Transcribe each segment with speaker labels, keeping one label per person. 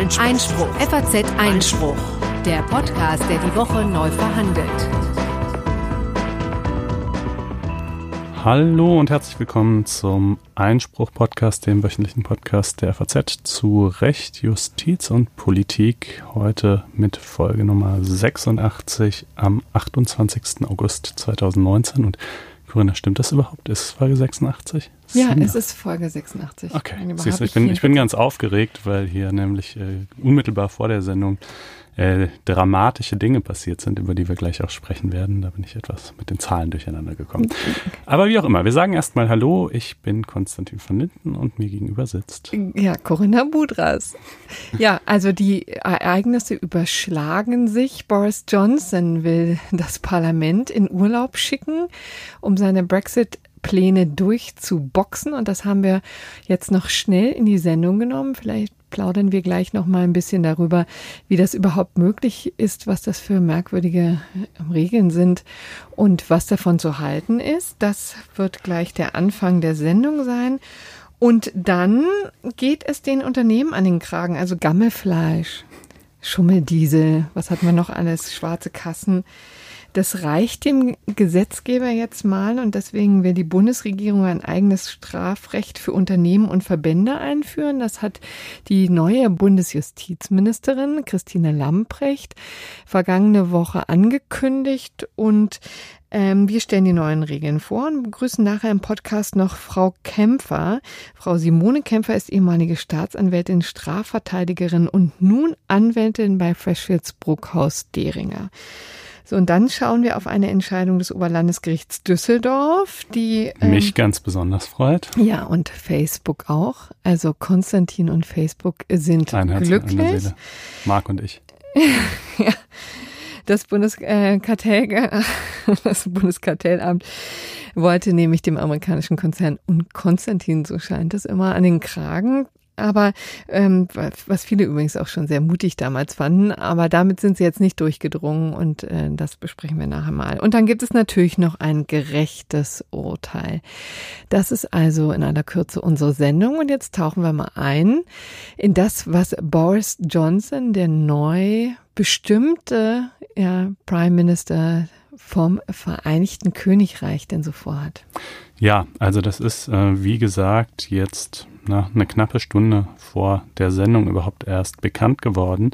Speaker 1: Einspruch. Einspruch. FAZ Einspruch. Der Podcast, der die Woche neu verhandelt.
Speaker 2: Hallo und herzlich willkommen zum Einspruch-Podcast, dem wöchentlichen Podcast der FAZ zu Recht, Justiz und Politik. Heute mit Folge Nummer 86 am 28. August 2019. Und Corinna, stimmt das überhaupt? Ist es Folge 86?
Speaker 3: Ja, es ist Folge 86.
Speaker 2: Okay, siehst du, ich bin, ich bin ganz aufgeregt, weil hier nämlich äh, unmittelbar vor der Sendung äh, dramatische Dinge passiert sind, über die wir gleich auch sprechen werden. Da bin ich etwas mit den Zahlen durcheinander gekommen. Aber wie auch immer, wir sagen erstmal Hallo. Ich bin Konstantin von Linden und mir gegenüber sitzt.
Speaker 3: Ja, Corinna Budras. Ja, also die Ereignisse überschlagen sich. Boris Johnson will das Parlament in Urlaub schicken, um seine Brexit Pläne durchzuboxen und das haben wir jetzt noch schnell in die Sendung genommen. Vielleicht plaudern wir gleich noch mal ein bisschen darüber, wie das überhaupt möglich ist, was das für merkwürdige Regeln sind und was davon zu halten ist. Das wird gleich der Anfang der Sendung sein. Und dann geht es den Unternehmen an den Kragen, also Gammelfleisch, Schummeldiesel, was hat man noch alles, schwarze Kassen. Das reicht dem Gesetzgeber jetzt mal und deswegen will die Bundesregierung ein eigenes Strafrecht für Unternehmen und Verbände einführen. Das hat die neue Bundesjustizministerin Christine Lamprecht vergangene Woche angekündigt und ähm, wir stellen die neuen Regeln vor und begrüßen nachher im Podcast noch Frau Kämpfer. Frau Simone Kämpfer ist ehemalige Staatsanwältin, Strafverteidigerin und nun Anwältin bei Freshfields Bruckhaus Deringer. So, und dann schauen wir auf eine Entscheidung des Oberlandesgerichts Düsseldorf, die
Speaker 2: ähm, mich ganz besonders freut.
Speaker 3: Ja, und Facebook auch. Also Konstantin und Facebook sind ein Herz, glücklich. Eine Seele.
Speaker 2: Marc und ich.
Speaker 3: ja. Das Bundeskartell, äh, das Bundeskartellamt wollte nämlich dem amerikanischen Konzern und Konstantin, so scheint es immer, an den Kragen aber ähm, was viele übrigens auch schon sehr mutig damals fanden, aber damit sind sie jetzt nicht durchgedrungen und äh, das besprechen wir nachher mal. Und dann gibt es natürlich noch ein gerechtes Urteil. Das ist also in aller Kürze unsere Sendung und jetzt tauchen wir mal ein in das, was Boris Johnson, der neu bestimmte ja, Prime Minister vom Vereinigten Königreich denn so vorhat.
Speaker 2: Ja, also das ist, äh, wie gesagt, jetzt na, eine knappe Stunde vor der Sendung überhaupt erst bekannt geworden,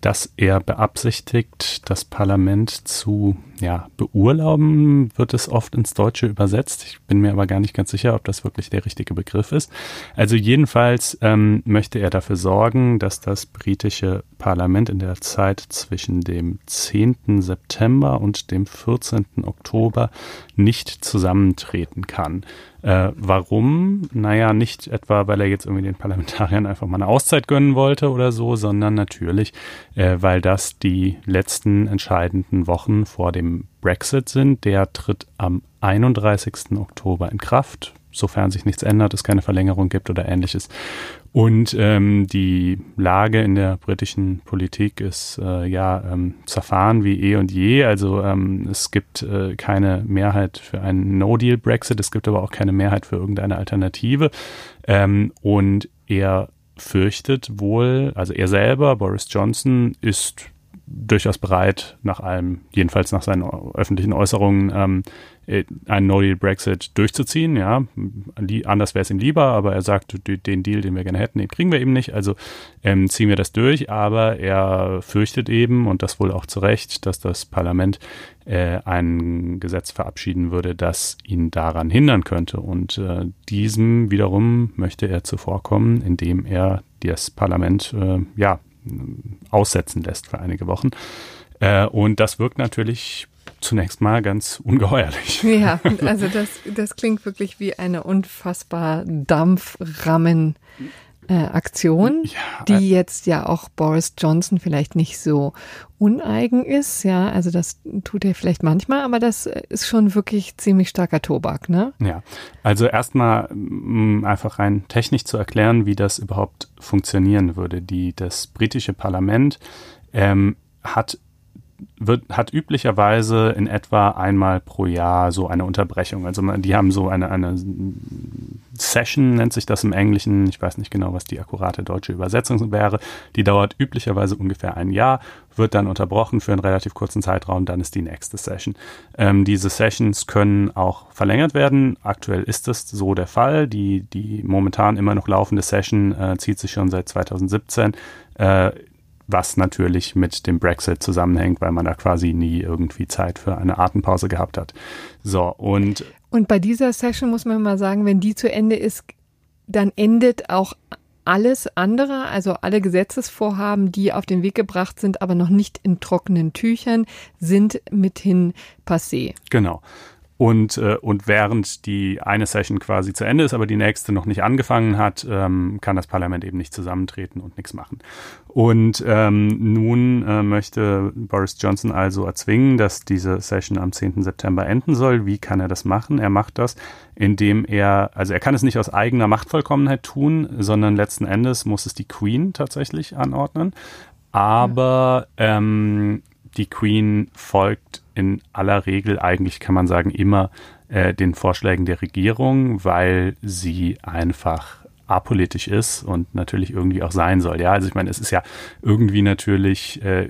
Speaker 2: dass er beabsichtigt, das Parlament zu ja, beurlauben, wird es oft ins Deutsche übersetzt. Ich bin mir aber gar nicht ganz sicher, ob das wirklich der richtige Begriff ist. Also jedenfalls ähm, möchte er dafür sorgen, dass das britische Parlament in der Zeit zwischen dem 10. September und dem 14. Oktober nicht zusammentreten kann. Äh, warum? Naja, nicht etwa, weil er jetzt irgendwie den Parlamentariern einfach mal eine Auszeit gönnen wollte oder so, sondern natürlich, äh, weil das die letzten entscheidenden Wochen vor dem Brexit sind. Der tritt am 31. Oktober in Kraft, sofern sich nichts ändert, es keine Verlängerung gibt oder ähnliches. Und ähm, die Lage in der britischen Politik ist äh, ja ähm, zerfahren wie eh und je. Also ähm, es gibt äh, keine Mehrheit für einen No-Deal-Brexit, es gibt aber auch keine Mehrheit für irgendeine Alternative. Ähm, und er fürchtet wohl, also er selber, Boris Johnson, ist durchaus bereit, nach allem, jedenfalls nach seinen öffentlichen Äußerungen, ähm, äh, einen No-Deal-Brexit durchzuziehen. Ja, anders wäre es ihm lieber, aber er sagt, den Deal, den wir gerne hätten, den kriegen wir eben nicht. Also ähm, ziehen wir das durch. Aber er fürchtet eben und das wohl auch zu Recht, dass das Parlament äh, ein Gesetz verabschieden würde, das ihn daran hindern könnte. Und äh, diesem wiederum möchte er zuvorkommen, indem er das Parlament äh, ja aussetzen lässt für einige Wochen. Äh, und das wirkt natürlich zunächst mal ganz ungeheuerlich.
Speaker 3: Ja, also das, das klingt wirklich wie eine unfassbar Dampframmen. Äh, Aktion, ja, die äh, jetzt ja auch Boris Johnson vielleicht nicht so uneigen ist, ja, also das tut er vielleicht manchmal, aber das ist schon wirklich ziemlich starker Tobak, ne?
Speaker 2: Ja, also erstmal mm, einfach rein technisch zu erklären, wie das überhaupt funktionieren würde. Die, das britische Parlament ähm, hat wird, hat üblicherweise in etwa einmal pro Jahr so eine Unterbrechung. Also die haben so eine, eine Session, nennt sich das im Englischen. Ich weiß nicht genau, was die akkurate deutsche Übersetzung wäre. Die dauert üblicherweise ungefähr ein Jahr, wird dann unterbrochen für einen relativ kurzen Zeitraum, dann ist die nächste Session. Ähm, diese Sessions können auch verlängert werden. Aktuell ist das so der Fall. Die, die momentan immer noch laufende Session äh, zieht sich schon seit 2017. Äh, was natürlich mit dem Brexit zusammenhängt, weil man da quasi nie irgendwie Zeit für eine Atempause gehabt hat. So, und.
Speaker 3: Und bei dieser Session muss man mal sagen, wenn die zu Ende ist, dann endet auch alles andere, also alle Gesetzesvorhaben, die auf den Weg gebracht sind, aber noch nicht in trockenen Tüchern, sind mithin passé.
Speaker 2: Genau. Und, äh, und während die eine Session quasi zu Ende ist, aber die nächste noch nicht angefangen hat, ähm, kann das Parlament eben nicht zusammentreten und nichts machen. Und ähm, nun äh, möchte Boris Johnson also erzwingen, dass diese Session am 10. September enden soll. Wie kann er das machen? Er macht das, indem er, also er kann es nicht aus eigener Machtvollkommenheit tun, sondern letzten Endes muss es die Queen tatsächlich anordnen. Aber ähm, die Queen folgt in aller Regel eigentlich, kann man sagen, immer äh, den Vorschlägen der Regierung, weil sie einfach apolitisch ist und natürlich irgendwie auch sein soll. Ja, also ich meine, es ist ja irgendwie natürlich, äh,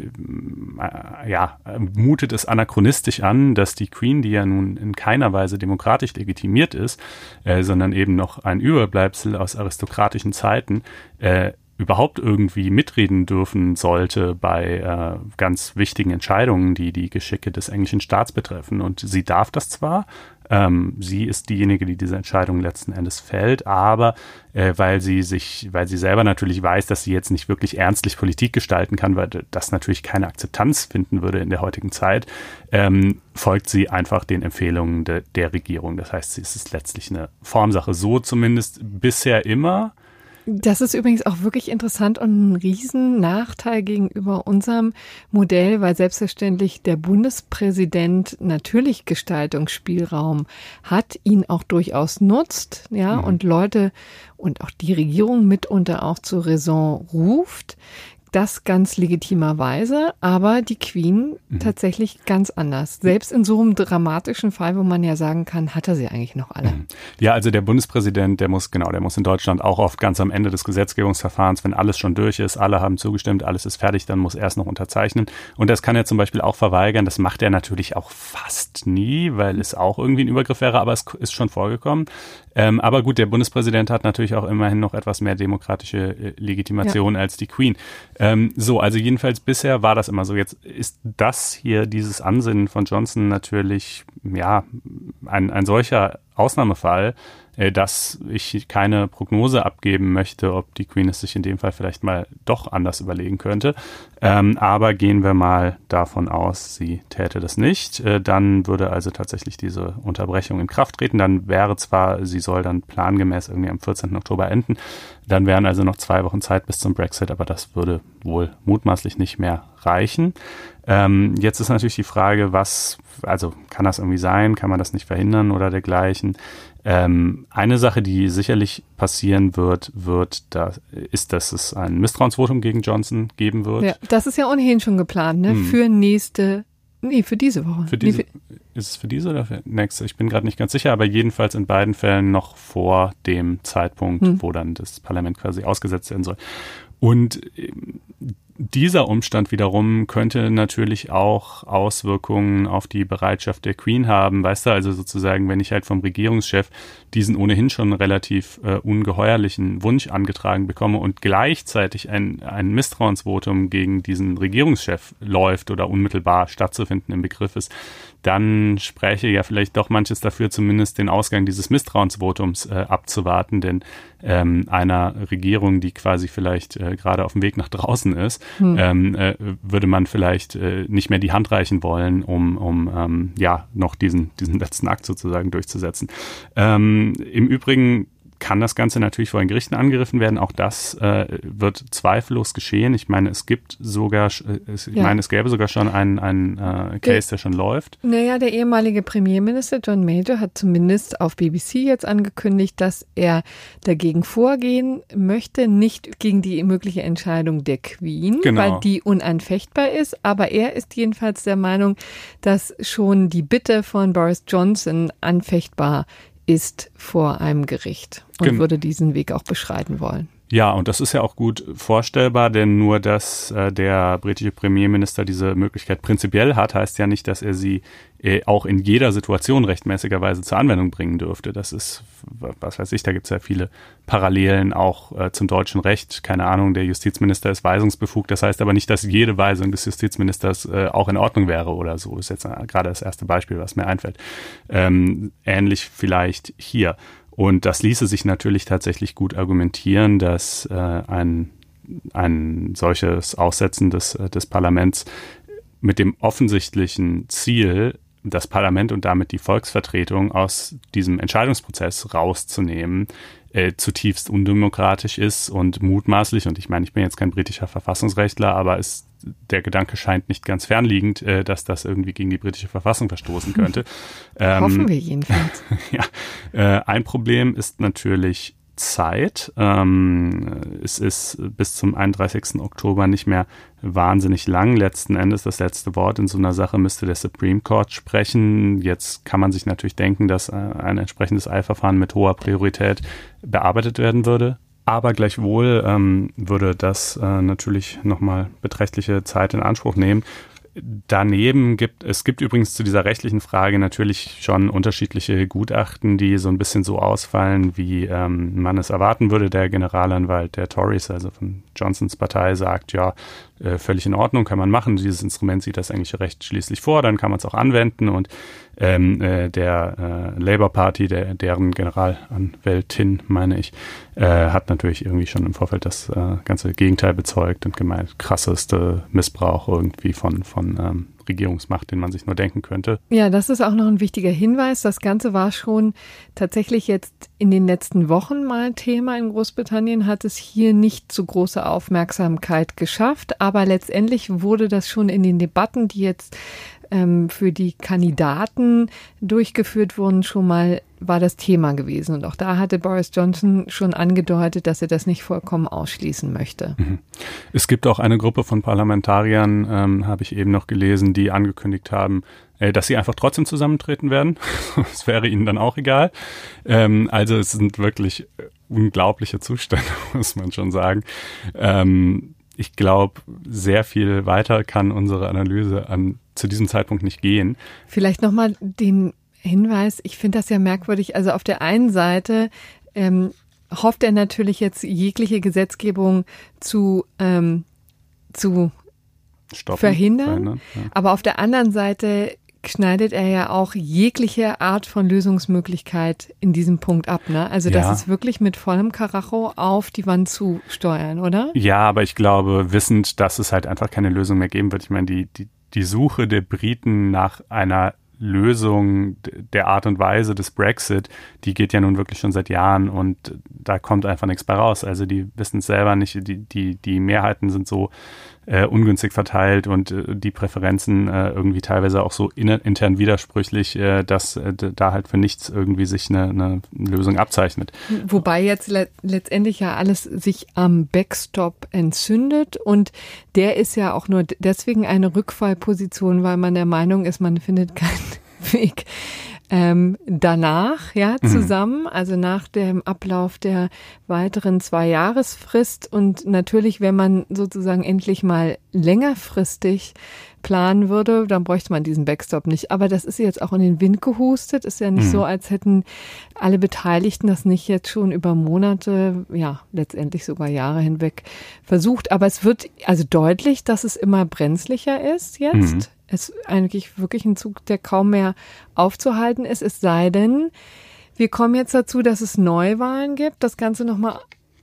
Speaker 2: ja, mutet es anachronistisch an, dass die Queen, die ja nun in keiner Weise demokratisch legitimiert ist, äh, sondern eben noch ein Überbleibsel aus aristokratischen Zeiten, äh, überhaupt irgendwie mitreden dürfen sollte bei äh, ganz wichtigen Entscheidungen, die die Geschicke des englischen Staats betreffen. Und sie darf das zwar, ähm, sie ist diejenige, die diese Entscheidung letzten Endes fällt, aber äh, weil sie sich, weil sie selber natürlich weiß, dass sie jetzt nicht wirklich ernstlich Politik gestalten kann, weil das natürlich keine Akzeptanz finden würde in der heutigen Zeit, ähm, folgt sie einfach den Empfehlungen de, der Regierung. Das heißt, es ist letztlich eine Formsache. So zumindest bisher immer.
Speaker 3: Das ist übrigens auch wirklich interessant und ein Riesennachteil gegenüber unserem Modell, weil selbstverständlich der Bundespräsident natürlich Gestaltungsspielraum hat, ihn auch durchaus nutzt, ja, mhm. und Leute und auch die Regierung mitunter auch zur Raison ruft das ganz legitimerweise, aber die Queen mhm. tatsächlich ganz anders. Selbst in so einem dramatischen Fall, wo man ja sagen kann, hat er sie eigentlich noch alle. Mhm.
Speaker 2: Ja, also der Bundespräsident, der muss, genau, der muss in Deutschland auch oft ganz am Ende des Gesetzgebungsverfahrens, wenn alles schon durch ist, alle haben zugestimmt, alles ist fertig, dann muss er es noch unterzeichnen. Und das kann er zum Beispiel auch verweigern. Das macht er natürlich auch fast nie, weil es auch irgendwie ein Übergriff wäre, aber es ist schon vorgekommen. Ähm, aber gut, der Bundespräsident hat natürlich auch immerhin noch etwas mehr demokratische äh, Legitimation ja. als die Queen. Ähm, so, also jedenfalls bisher war das immer so. Jetzt ist das hier, dieses Ansinnen von Johnson natürlich, ja, ein, ein solcher Ausnahmefall, dass ich keine Prognose abgeben möchte, ob die Queen es sich in dem Fall vielleicht mal doch anders überlegen könnte. Ähm, aber gehen wir mal davon aus, sie täte das nicht. Äh, dann würde also tatsächlich diese Unterbrechung in Kraft treten. Dann wäre zwar, sie soll dann plangemäß irgendwie am 14. Oktober enden. Dann wären also noch zwei Wochen Zeit bis zum Brexit, aber das würde wohl mutmaßlich nicht mehr reichen. Ähm, jetzt ist natürlich die Frage, was, also kann das irgendwie sein, kann man das nicht verhindern oder dergleichen. Ähm, eine Sache, die sicherlich passieren wird, wird da, ist, dass es ein Misstrauensvotum gegen Johnson geben wird.
Speaker 3: Ja, das ist ja ohnehin schon geplant, ne? Hm. Für nächste, nee, für diese Woche.
Speaker 2: Für diese, nee, für, ist es für diese oder für nächste? Ich bin gerade nicht ganz sicher, aber jedenfalls in beiden Fällen noch vor dem Zeitpunkt, hm. wo dann das Parlament quasi ausgesetzt werden soll. Und dieser Umstand wiederum könnte natürlich auch Auswirkungen auf die Bereitschaft der Queen haben. Weißt du, also sozusagen, wenn ich halt vom Regierungschef diesen ohnehin schon relativ äh, ungeheuerlichen Wunsch angetragen bekomme und gleichzeitig ein, ein Misstrauensvotum gegen diesen Regierungschef läuft oder unmittelbar stattzufinden im Begriff ist, dann spräche ja vielleicht doch manches dafür, zumindest den Ausgang dieses Misstrauensvotums äh, abzuwarten, denn ähm, einer Regierung, die quasi vielleicht äh, gerade auf dem Weg nach draußen ist, hm. ähm, äh, würde man vielleicht äh, nicht mehr die Hand reichen wollen, um, um ähm, ja noch diesen, diesen letzten Akt sozusagen durchzusetzen. Ähm, Im Übrigen kann das Ganze natürlich vor den Gerichten angegriffen werden. Auch das äh, wird zweifellos geschehen. Ich meine, es gibt sogar, äh, ich ja. meine, es gäbe sogar schon einen, einen äh, Case, der schon läuft.
Speaker 3: Naja, der ehemalige Premierminister John Major hat zumindest auf BBC jetzt angekündigt, dass er dagegen vorgehen möchte, nicht gegen die mögliche Entscheidung der Queen, genau. weil die unanfechtbar ist. Aber er ist jedenfalls der Meinung, dass schon die Bitte von Boris Johnson anfechtbar ist vor einem Gericht und Gen würde diesen Weg auch beschreiten wollen.
Speaker 2: Ja, und das ist ja auch gut vorstellbar, denn nur, dass äh, der britische Premierminister diese Möglichkeit prinzipiell hat, heißt ja nicht, dass er sie äh, auch in jeder Situation rechtmäßigerweise zur Anwendung bringen dürfte. Das ist, was weiß ich, da gibt es ja viele Parallelen auch äh, zum deutschen Recht. Keine Ahnung, der Justizminister ist weisungsbefugt. Das heißt aber nicht, dass jede Weisung des Justizministers äh, auch in Ordnung wäre oder so. Ist jetzt äh, gerade das erste Beispiel, was mir einfällt. Ähm, ähnlich vielleicht hier. Und das ließe sich natürlich tatsächlich gut argumentieren, dass äh, ein, ein solches Aussetzen des, äh, des Parlaments mit dem offensichtlichen Ziel, das Parlament und damit die Volksvertretung aus diesem Entscheidungsprozess rauszunehmen, äh, zutiefst undemokratisch ist und mutmaßlich, und ich meine, ich bin jetzt kein britischer Verfassungsrechtler, aber es, der Gedanke scheint nicht ganz fernliegend, äh, dass das irgendwie gegen die britische Verfassung verstoßen könnte.
Speaker 3: Ähm, Hoffen wir jedenfalls.
Speaker 2: ja, äh, ein Problem ist natürlich Zeit. Ähm, es ist bis zum 31. Oktober nicht mehr wahnsinnig lang. Letzten Endes das letzte Wort in so einer Sache müsste der Supreme Court sprechen. Jetzt kann man sich natürlich denken, dass äh, ein entsprechendes Eilverfahren mit hoher Priorität bearbeitet werden würde. Aber gleichwohl ähm, würde das äh, natürlich nochmal beträchtliche Zeit in Anspruch nehmen. Daneben gibt es gibt übrigens zu dieser rechtlichen Frage natürlich schon unterschiedliche Gutachten, die so ein bisschen so ausfallen, wie ähm, man es erwarten würde. Der Generalanwalt der Tories, also von Johnsons Partei, sagt, ja, äh, völlig in Ordnung, kann man machen. Dieses Instrument sieht das englische Recht schließlich vor, dann kann man es auch anwenden. Und ähm, äh, der äh, Labour Party, der, deren Generalanwältin, meine ich, äh, hat natürlich irgendwie schon im Vorfeld das äh, ganze Gegenteil bezeugt und gemeint, krasseste Missbrauch irgendwie von, von ähm, Regierungsmacht, den man sich nur denken könnte.
Speaker 3: Ja, das ist auch noch ein wichtiger Hinweis. Das Ganze war schon tatsächlich jetzt in den letzten Wochen mal Thema in Großbritannien, hat es hier nicht zu große Aufmerksamkeit geschafft, aber letztendlich wurde das schon in den Debatten, die jetzt ähm, für die Kandidaten durchgeführt wurden, schon mal war das Thema gewesen. Und auch da hatte Boris Johnson schon angedeutet, dass er das nicht vollkommen ausschließen möchte. Mhm.
Speaker 2: Es gibt auch eine Gruppe von Parlamentariern, ähm, habe ich eben noch gelesen, die angekündigt haben, äh, dass sie einfach trotzdem zusammentreten werden. das wäre ihnen dann auch egal. Ähm, also es sind wirklich unglaubliche Zustände, muss man schon sagen. Ähm, ich glaube, sehr viel weiter kann unsere Analyse an zu diesem Zeitpunkt nicht gehen.
Speaker 3: Vielleicht nochmal den Hinweis, ich finde das ja merkwürdig. Also auf der einen Seite ähm, hofft er natürlich jetzt jegliche Gesetzgebung zu, ähm, zu Stoppen, verhindern. verhindern ja. Aber auf der anderen Seite schneidet er ja auch jegliche Art von Lösungsmöglichkeit in diesem Punkt ab. Ne? Also das ja. ist wirklich mit vollem Karacho auf die Wand zu steuern, oder?
Speaker 2: Ja, aber ich glaube, wissend, dass es halt einfach keine Lösung mehr geben wird. Ich meine, die, die, die Suche der Briten nach einer Lösung der Art und Weise des Brexit, die geht ja nun wirklich schon seit Jahren und da kommt einfach nichts bei raus. Also die wissen es selber nicht, die, die, die Mehrheiten sind so äh, ungünstig verteilt und äh, die Präferenzen äh, irgendwie teilweise auch so in, intern widersprüchlich, äh, dass äh, da halt für nichts irgendwie sich eine, eine Lösung abzeichnet.
Speaker 3: Wobei jetzt le letztendlich ja alles sich am Backstop entzündet und der ist ja auch nur deswegen eine Rückfallposition, weil man der Meinung ist, man findet keinen Weg ähm, danach, ja, mhm. zusammen, mhm. also nach dem Ablauf der weiteren zwei Jahresfrist und natürlich, wenn man sozusagen endlich mal längerfristig planen würde, dann bräuchte man diesen Backstop nicht. Aber das ist jetzt auch in den Wind gehustet. Ist ja nicht mhm. so, als hätten alle Beteiligten das nicht jetzt schon über Monate, ja, letztendlich sogar Jahre hinweg versucht. Aber es wird also deutlich, dass es immer brenzlicher ist jetzt. Mhm es eigentlich wirklich ein Zug, der kaum mehr aufzuhalten ist, es sei denn, wir kommen jetzt dazu, dass es Neuwahlen gibt, das Ganze nochmal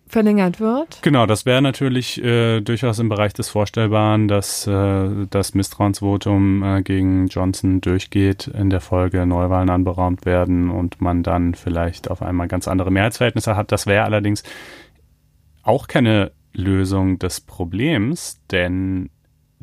Speaker 3: verlängert wird?
Speaker 2: Genau, das wäre natürlich äh, durchaus im Bereich des Vorstellbaren, dass äh, das Misstrauensvotum äh, gegen Johnson durchgeht, in der Folge Neuwahlen anberaumt werden und man dann vielleicht auf einmal ganz andere Mehrheitsverhältnisse hat. Das wäre allerdings auch keine Lösung des Problems, denn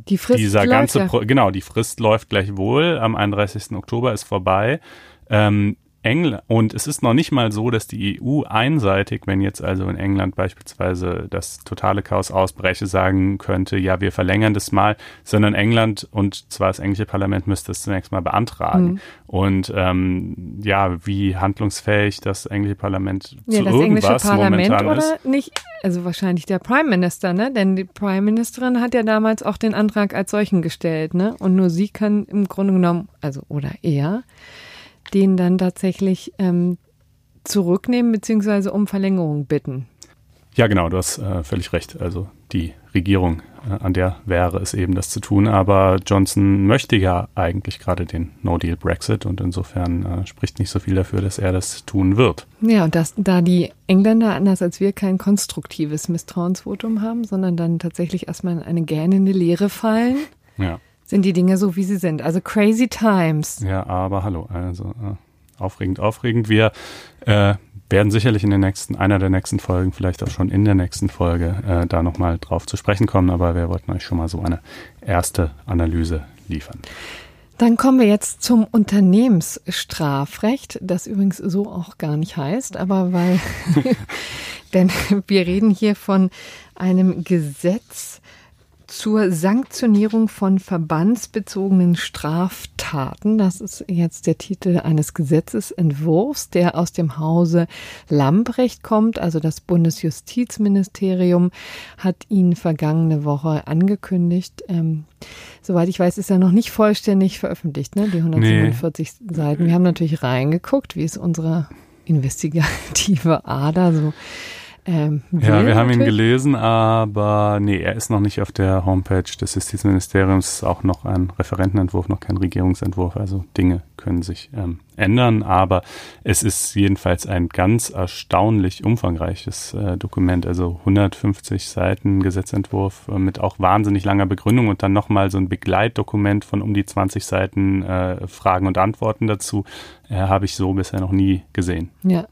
Speaker 3: die Frist
Speaker 2: dieser ganze, Pro genau, die Frist läuft gleich wohl. Am 31. Oktober ist vorbei. Ähm, England, und es ist noch nicht mal so, dass die EU einseitig, wenn jetzt also in England beispielsweise das totale Chaos ausbreche, sagen könnte, ja, wir verlängern das mal, sondern England und zwar das englische Parlament müsste es zunächst mal beantragen. Mhm. Und ähm, ja, wie handlungsfähig das englische Parlament ja, zu
Speaker 3: das
Speaker 2: irgendwas
Speaker 3: englische Parlament
Speaker 2: momentan
Speaker 3: oder
Speaker 2: ist.
Speaker 3: nicht, also wahrscheinlich der Prime Minister, ne? Denn die Prime Ministerin hat ja damals auch den Antrag als solchen gestellt, ne? Und nur sie kann im Grunde genommen, also oder er, den dann tatsächlich ähm, zurücknehmen bzw. um Verlängerung bitten.
Speaker 2: Ja, genau, du hast äh, völlig recht. Also die Regierung, äh, an der wäre es eben, das zu tun. Aber Johnson möchte ja eigentlich gerade den No-Deal-Brexit und insofern äh, spricht nicht so viel dafür, dass er das tun wird.
Speaker 3: Ja, und das, da die Engländer anders als wir kein konstruktives Misstrauensvotum haben, sondern dann tatsächlich erstmal in eine gähnende Leere fallen.
Speaker 2: Ja
Speaker 3: sind die Dinge so, wie sie sind. Also crazy times.
Speaker 2: Ja, aber hallo, also äh, aufregend, aufregend. Wir äh, werden sicherlich in der nächsten, einer der nächsten Folgen, vielleicht auch schon in der nächsten Folge, äh, da nochmal drauf zu sprechen kommen, aber wir wollten euch schon mal so eine erste Analyse liefern.
Speaker 3: Dann kommen wir jetzt zum Unternehmensstrafrecht, das übrigens so auch gar nicht heißt, aber weil, denn wir reden hier von einem Gesetz, zur Sanktionierung von verbandsbezogenen Straftaten. Das ist jetzt der Titel eines Gesetzesentwurfs, der aus dem Hause Lamprecht kommt. Also das Bundesjustizministerium hat ihn vergangene Woche angekündigt. Ähm, soweit ich weiß, ist er noch nicht vollständig veröffentlicht, ne? die 147 nee. Seiten. Wir haben natürlich reingeguckt, wie ist unsere investigative Ader so
Speaker 2: ähm, ja, wir haben ihn gelesen, aber nee, er ist noch nicht auf der Homepage des Justizministeriums, auch noch ein Referentenentwurf, noch kein Regierungsentwurf. Also Dinge können sich ähm, ändern, aber es ist jedenfalls ein ganz erstaunlich umfangreiches äh, Dokument, also 150 Seiten Gesetzentwurf äh, mit auch wahnsinnig langer Begründung und dann nochmal so ein Begleitdokument von um die 20 Seiten äh, Fragen und Antworten dazu, äh, habe ich so bisher noch nie gesehen.
Speaker 3: Ja.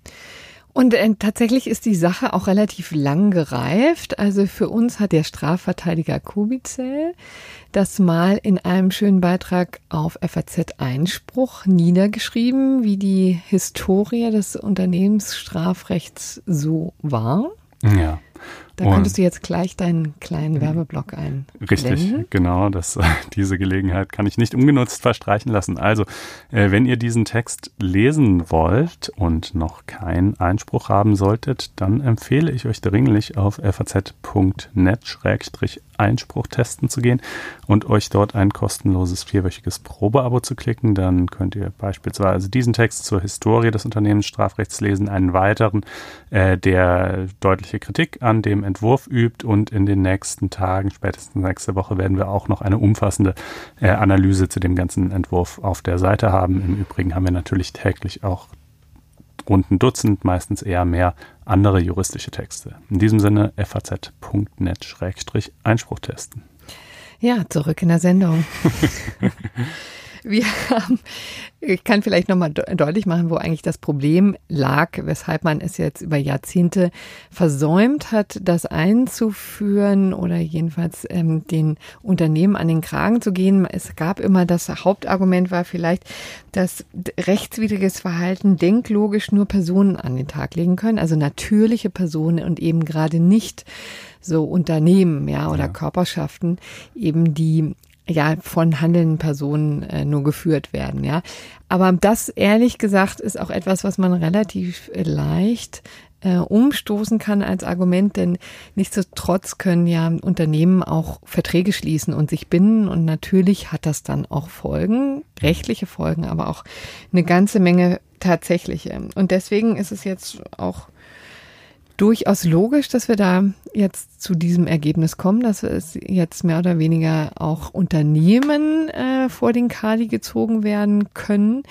Speaker 3: Und äh, tatsächlich ist die Sache auch relativ lang gereift. Also für uns hat der Strafverteidiger Kubizell das mal in einem schönen Beitrag auf FAZ Einspruch niedergeschrieben, wie die Historie des Unternehmensstrafrechts so war.
Speaker 2: Ja.
Speaker 3: Da und könntest du jetzt gleich deinen kleinen Werbeblock ein.
Speaker 2: Richtig, genau. Das, diese Gelegenheit kann ich nicht ungenutzt verstreichen lassen. Also, äh, wenn ihr diesen Text lesen wollt und noch keinen Einspruch haben solltet, dann empfehle ich euch dringlich auf faz.net-einspruch testen zu gehen und euch dort ein kostenloses vierwöchiges Probeabo zu klicken. Dann könnt ihr beispielsweise diesen Text zur Historie des Unternehmensstrafrechts lesen, einen weiteren, äh, der deutliche Kritik an dem Entwurf übt und in den nächsten Tagen, spätestens nächste Woche, werden wir auch noch eine umfassende äh, Analyse zu dem ganzen Entwurf auf der Seite haben. Im Übrigen haben wir natürlich täglich auch rund ein Dutzend, meistens eher mehr andere juristische Texte. In diesem Sinne faz.net-einspruch testen.
Speaker 3: Ja, zurück in der Sendung. Wir haben, ich kann vielleicht nochmal deutlich machen, wo eigentlich das Problem lag, weshalb man es jetzt über Jahrzehnte versäumt hat, das einzuführen oder jedenfalls ähm, den Unternehmen an den Kragen zu gehen. Es gab immer das Hauptargument war vielleicht, dass rechtswidriges Verhalten denklogisch nur Personen an den Tag legen können, also natürliche Personen und eben gerade nicht so Unternehmen, ja, oder ja. Körperschaften, eben die ja von handelnden Personen äh, nur geführt werden, ja. Aber das ehrlich gesagt ist auch etwas, was man relativ leicht äh, umstoßen kann als Argument, denn nichtsdestotrotz können ja Unternehmen auch Verträge schließen und sich binden und natürlich hat das dann auch Folgen, rechtliche Folgen, aber auch eine ganze Menge tatsächliche. Und deswegen ist es jetzt auch durchaus logisch, dass wir da jetzt zu diesem Ergebnis kommen, dass es jetzt mehr oder weniger auch Unternehmen äh, vor den Kali gezogen werden können.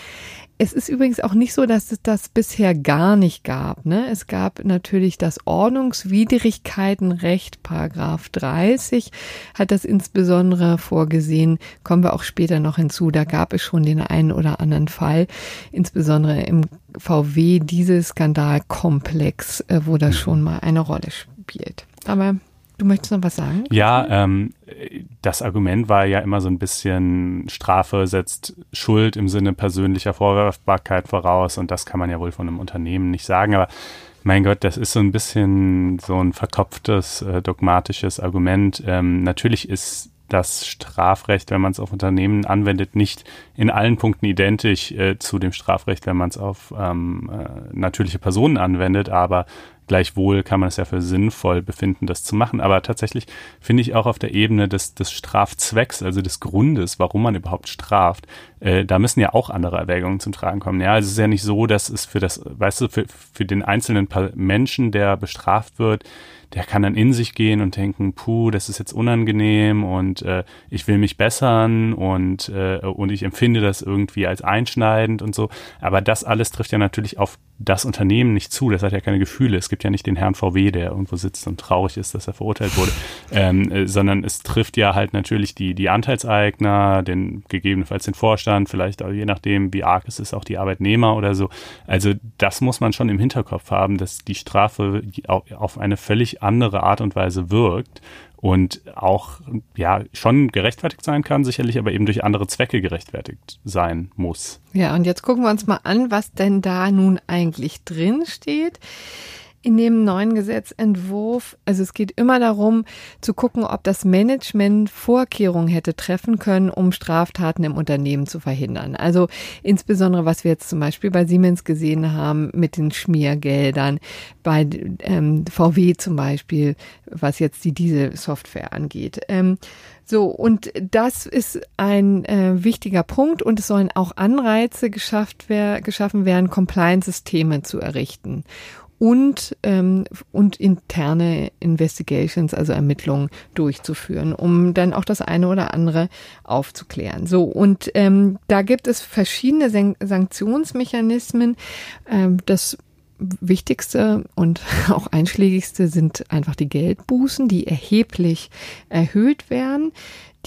Speaker 3: Es ist übrigens auch nicht so, dass es das bisher gar nicht gab. Ne? Es gab natürlich das Ordnungswidrigkeitenrecht, Paragraph 30 hat das insbesondere vorgesehen, kommen wir auch später noch hinzu. Da gab es schon den einen oder anderen Fall, insbesondere im VW, dieses Skandalkomplex, äh, wo das schon mal eine Rolle spielt. Aber Du möchtest noch was sagen?
Speaker 2: Ja, ähm, das Argument war ja immer so ein bisschen, Strafe setzt Schuld im Sinne persönlicher Vorwerfbarkeit voraus und das kann man ja wohl von einem Unternehmen nicht sagen, aber mein Gott, das ist so ein bisschen so ein verkopftes, äh, dogmatisches Argument. Ähm, natürlich ist das Strafrecht, wenn man es auf Unternehmen anwendet, nicht in allen Punkten identisch äh, zu dem Strafrecht, wenn man es auf ähm, äh, natürliche Personen anwendet, aber Gleichwohl kann man es ja für sinnvoll befinden, das zu machen. Aber tatsächlich finde ich auch auf der Ebene des, des Strafzwecks, also des Grundes, warum man überhaupt straft, äh, da müssen ja auch andere Erwägungen zum Tragen kommen. Ja, also es ist ja nicht so, dass es für das, weißt du, für, für den einzelnen Menschen, der bestraft wird, der kann dann in sich gehen und denken, puh, das ist jetzt unangenehm und äh, ich will mich bessern und, äh, und ich empfinde das irgendwie als einschneidend und so. Aber das alles trifft ja natürlich auf das Unternehmen nicht zu. Das hat ja keine Gefühle. Es gibt ja nicht den Herrn VW, der irgendwo sitzt und traurig ist, dass er verurteilt wurde, ähm, äh, sondern es trifft ja halt natürlich die, die Anteilseigner, den gegebenenfalls den Vorstand, vielleicht auch je nachdem, wie arg es ist, auch die Arbeitnehmer oder so. Also das muss man schon im Hinterkopf haben, dass die Strafe auf eine völlig andere Art und Weise wirkt und auch ja schon gerechtfertigt sein kann, sicherlich, aber eben durch andere Zwecke gerechtfertigt sein muss.
Speaker 3: Ja, und jetzt gucken wir uns mal an, was denn da nun eigentlich drin steht in dem neuen Gesetzentwurf, also es geht immer darum zu gucken, ob das Management Vorkehrungen hätte treffen können, um Straftaten im Unternehmen zu verhindern. Also insbesondere, was wir jetzt zum Beispiel bei Siemens gesehen haben mit den Schmiergeldern, bei ähm, VW zum Beispiel, was jetzt die Dieselsoftware angeht. Ähm, so, und das ist ein äh, wichtiger Punkt und es sollen auch Anreize geschafft wer geschaffen werden, Compliance-Systeme zu errichten und, ähm, und interne Investigations, also Ermittlungen durchzuführen, um dann auch das eine oder andere aufzuklären. So, und ähm, da gibt es verschiedene San Sanktionsmechanismen. Ähm, das Wichtigste und auch einschlägigste sind einfach die Geldbußen, die erheblich erhöht werden.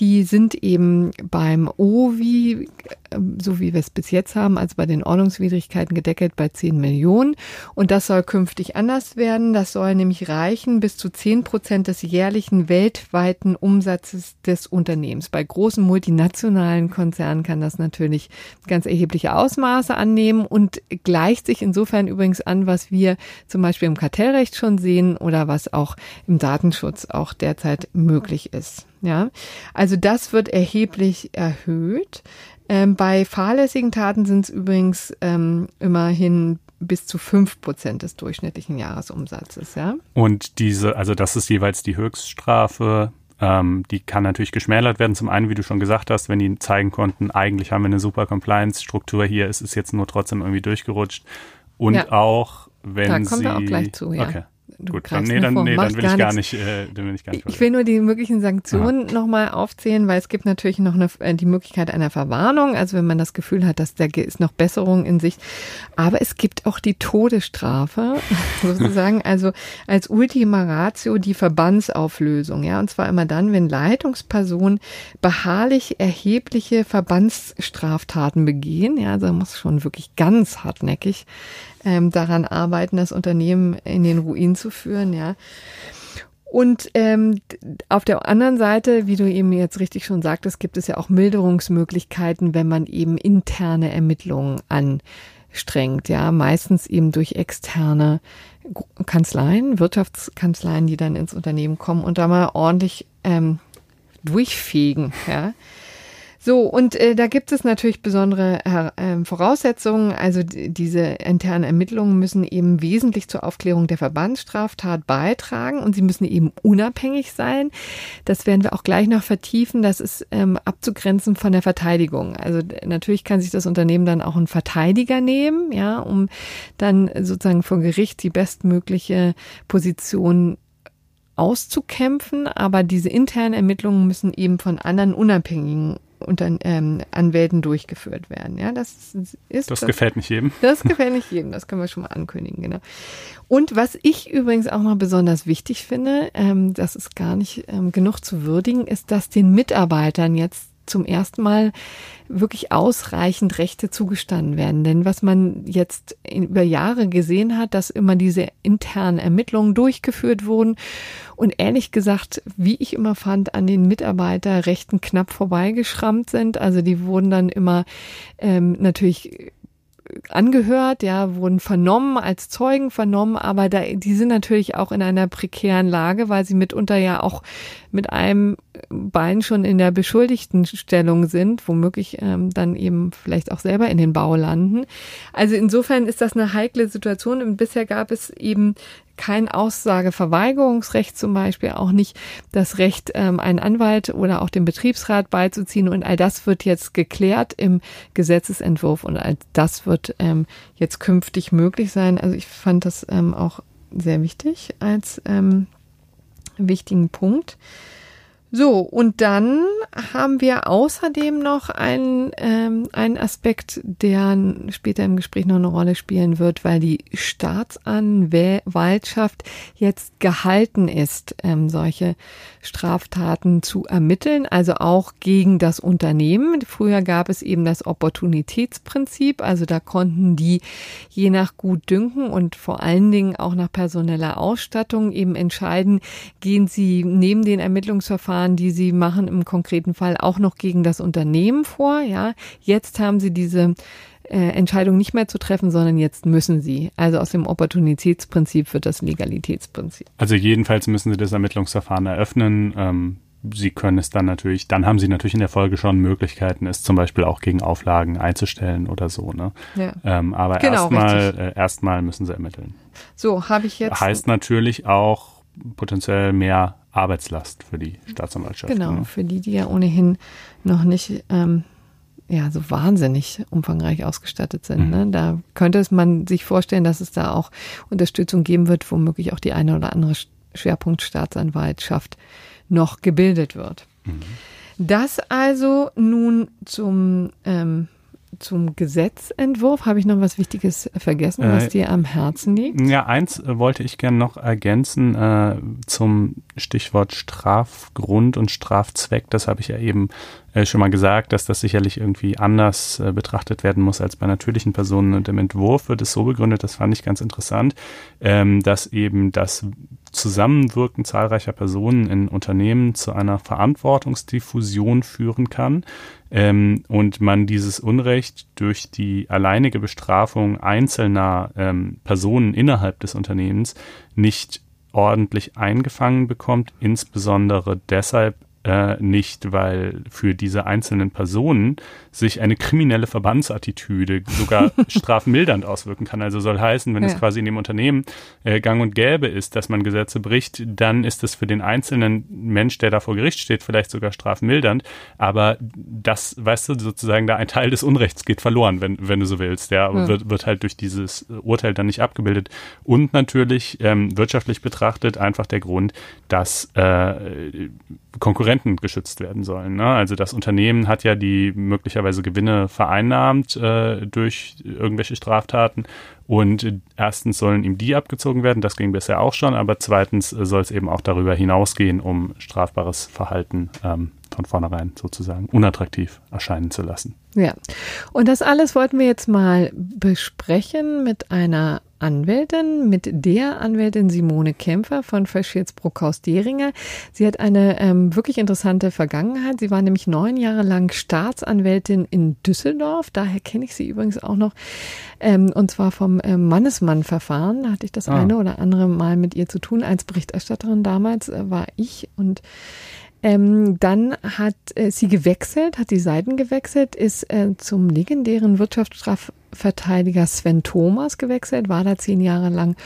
Speaker 3: Die sind eben beim OVI, ähm, so wie wir es bis jetzt haben, also bei den Ordnungswidrigkeiten gedeckelt bei 10 Millionen. Und das soll künftig anders werden. Das soll nämlich reichen bis zu 10 Prozent des jährlichen weltweiten Umsatzes des Unternehmens. Bei großen multinationalen Konzernen kann das natürlich ganz erhebliche Ausmaße annehmen und gleicht sich insofern übrigens an, was wir zum Beispiel im Kartellrecht schon sehen oder was auch im Datenschutz auch derzeit möglich ist. Ja, also das wird erheblich erhöht. Ähm, bei fahrlässigen Taten sind es übrigens ähm, immerhin bis zu fünf Prozent des durchschnittlichen Jahresumsatzes, ja.
Speaker 2: Und diese, also das ist jeweils die Höchststrafe. Ähm, die kann natürlich geschmälert werden. Zum einen, wie du schon gesagt hast, wenn die zeigen konnten, eigentlich haben wir eine super Compliance-Struktur hier, es ist jetzt nur trotzdem irgendwie durchgerutscht. Und ja. auch, wenn da kommen sie.
Speaker 3: wir auch gleich zu, ja. Okay.
Speaker 2: Du Gut, dann, nee, dann, nee, dann will ich gar nicht, äh, dann will ich gar nicht.
Speaker 3: Ich will nur die möglichen Sanktionen nochmal aufzählen, weil es gibt natürlich noch eine, äh, die Möglichkeit einer Verwarnung, also wenn man das Gefühl hat, dass da ist noch Besserung in Sicht. Aber es gibt auch die Todesstrafe, sozusagen, also als Ultima Ratio die Verbandsauflösung, ja, und zwar immer dann, wenn Leitungspersonen beharrlich erhebliche Verbandsstraftaten begehen, ja, also muss schon wirklich ganz hartnäckig ähm, daran arbeiten, das Unternehmen in den Ruin zu führen, ja. Und ähm, auf der anderen Seite, wie du eben jetzt richtig schon sagtest, gibt es ja auch Milderungsmöglichkeiten, wenn man eben interne Ermittlungen anstrengt, ja, meistens eben durch externe Kanzleien, Wirtschaftskanzleien, die dann ins Unternehmen kommen und da mal ordentlich ähm, durchfegen, ja. So, und äh, da gibt es natürlich besondere äh, Voraussetzungen. Also diese internen Ermittlungen müssen eben wesentlich zur Aufklärung der Verbandsstraftat beitragen und sie müssen eben unabhängig sein. Das werden wir auch gleich noch vertiefen. Das ist ähm, abzugrenzen von der Verteidigung. Also natürlich kann sich das Unternehmen dann auch einen Verteidiger nehmen, ja, um dann sozusagen vor Gericht die bestmögliche Position auszukämpfen, aber diese internen Ermittlungen müssen eben von anderen unabhängigen unter ähm, Anwälten durchgeführt werden. Ja, das ist
Speaker 2: das, das gefällt nicht jedem.
Speaker 3: Das gefällt nicht jedem. Das können wir schon mal ankündigen, genau. Und was ich übrigens auch noch besonders wichtig finde, ähm, das ist gar nicht ähm, genug zu würdigen, ist, dass den Mitarbeitern jetzt zum ersten Mal wirklich ausreichend Rechte zugestanden werden. Denn was man jetzt über Jahre gesehen hat, dass immer diese internen Ermittlungen durchgeführt wurden und ehrlich gesagt, wie ich immer fand, an den Mitarbeiterrechten knapp vorbeigeschrammt sind. Also die wurden dann immer ähm, natürlich angehört, ja, wurden vernommen, als Zeugen vernommen, aber da, die sind natürlich auch in einer prekären Lage, weil sie mitunter ja auch mit einem Bein schon in der beschuldigten Stellung sind, womöglich ähm, dann eben vielleicht auch selber in den Bau landen. Also insofern ist das eine heikle Situation und bisher gab es eben kein Aussageverweigerungsrecht zum Beispiel, auch nicht das Recht, ähm, einen Anwalt oder auch den Betriebsrat beizuziehen. Und all das wird jetzt geklärt im Gesetzesentwurf und all das wird ähm, jetzt künftig möglich sein. Also ich fand das ähm, auch sehr wichtig als ähm, wichtigen Punkt. So, und dann haben wir außerdem noch einen, ähm, einen Aspekt, der später im Gespräch noch eine Rolle spielen wird, weil die Staatsanwaltschaft jetzt gehalten ist, ähm, solche Straftaten zu ermitteln, also auch gegen das Unternehmen. Früher gab es eben das Opportunitätsprinzip, also da konnten die je nach Gutdünken und vor allen Dingen auch nach personeller Ausstattung eben entscheiden, gehen sie neben den Ermittlungsverfahren Verfahren, die sie machen, im konkreten Fall auch noch gegen das Unternehmen vor. Ja, jetzt haben sie diese äh, Entscheidung nicht mehr zu treffen, sondern jetzt müssen sie. Also aus dem Opportunitätsprinzip wird das Legalitätsprinzip.
Speaker 2: Also jedenfalls müssen sie das Ermittlungsverfahren eröffnen. Ähm Sie können es dann natürlich, dann haben Sie natürlich in der Folge schon Möglichkeiten, es zum Beispiel auch gegen Auflagen einzustellen oder so. Ne? Ja. Ähm, aber genau, erstmal äh, erstmal müssen Sie ermitteln.
Speaker 3: So habe ich jetzt.
Speaker 2: Heißt natürlich auch potenziell mehr Arbeitslast für die Staatsanwaltschaft.
Speaker 3: Genau, ne? für die, die ja ohnehin noch nicht ähm, ja, so wahnsinnig umfangreich ausgestattet sind. Mhm. Ne? Da könnte es man sich vorstellen, dass es da auch Unterstützung geben wird, womöglich auch die eine oder andere Schwerpunktstaatsanwaltschaft noch gebildet wird. Mhm. Das also nun zum ähm, zum Gesetzentwurf habe ich noch was Wichtiges vergessen, was äh, dir am Herzen liegt?
Speaker 2: Ja, eins äh, wollte ich gerne noch ergänzen äh, zum Stichwort Strafgrund und Strafzweck. Das habe ich ja eben äh, schon mal gesagt, dass das sicherlich irgendwie anders äh, betrachtet werden muss als bei natürlichen Personen. Und im Entwurf wird es so begründet, das fand ich ganz interessant, ähm, dass eben das Zusammenwirken zahlreicher Personen in Unternehmen zu einer Verantwortungsdiffusion führen kann ähm, und man dieses Unrecht durch die alleinige Bestrafung einzelner ähm, Personen innerhalb des Unternehmens nicht ordentlich eingefangen bekommt, insbesondere deshalb äh, nicht, weil für diese einzelnen Personen sich eine kriminelle Verbandsattitüde sogar strafmildernd auswirken kann. Also soll heißen, wenn ja. es quasi in dem Unternehmen äh, gang und gäbe ist, dass man Gesetze bricht, dann ist es für den einzelnen Mensch, der da vor Gericht steht, vielleicht sogar strafmildernd. Aber das, weißt du, sozusagen da ein Teil des Unrechts geht verloren, wenn, wenn du so willst. Ja, ja. Wird, wird halt durch dieses Urteil dann nicht abgebildet. Und natürlich ähm, wirtschaftlich betrachtet einfach der Grund, dass äh, Konkurrenten geschützt werden sollen. Ne? Also das Unternehmen hat ja die möglicherweise Gewinne vereinnahmt äh, durch irgendwelche Straftaten und erstens sollen ihm die abgezogen werden, das ging bisher auch schon, aber zweitens soll es eben auch darüber hinausgehen, um strafbares Verhalten ähm, von vornherein sozusagen unattraktiv erscheinen zu lassen.
Speaker 3: Ja, und das alles wollten wir jetzt mal besprechen mit einer Anwältin, mit der Anwältin Simone Kämpfer von Verschitz Bruckhaus-Deringer. Sie hat eine ähm, wirklich interessante Vergangenheit. Sie war nämlich neun Jahre lang Staatsanwältin in Düsseldorf. Daher kenne ich sie übrigens auch noch. Ähm, und zwar vom ähm, Mannesmann-Verfahren. Da hatte ich das ah. eine oder andere Mal mit ihr zu tun. Als Berichterstatterin damals äh, war ich und Ähm, dann hat äh, sie gewechselt, hat die Seiten gewechselt, ist äh, zum legendären Wirtschaftsstrafverteidiger Sven Thomas gewechselt, war da zehn Jahre lang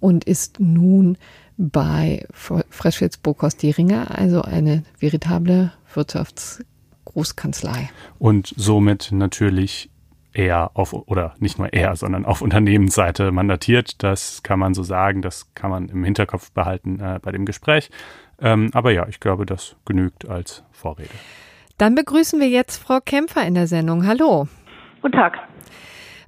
Speaker 3: und ist nun bei Freschwitz Burkos Ringer, also eine veritable Wirtschaftsgroßkanzlei.
Speaker 2: Und somit natürlich eher auf, oder nicht nur eher, sondern auf Unternehmensseite mandatiert. Das kann man so sagen, das kann man im Hinterkopf behalten äh, bei dem Gespräch. Ähm, aber ja, ich glaube, das genügt als Vorrede.
Speaker 3: Dann begrüßen wir jetzt Frau Kämpfer in der Sendung. Hallo.
Speaker 4: Guten Tag.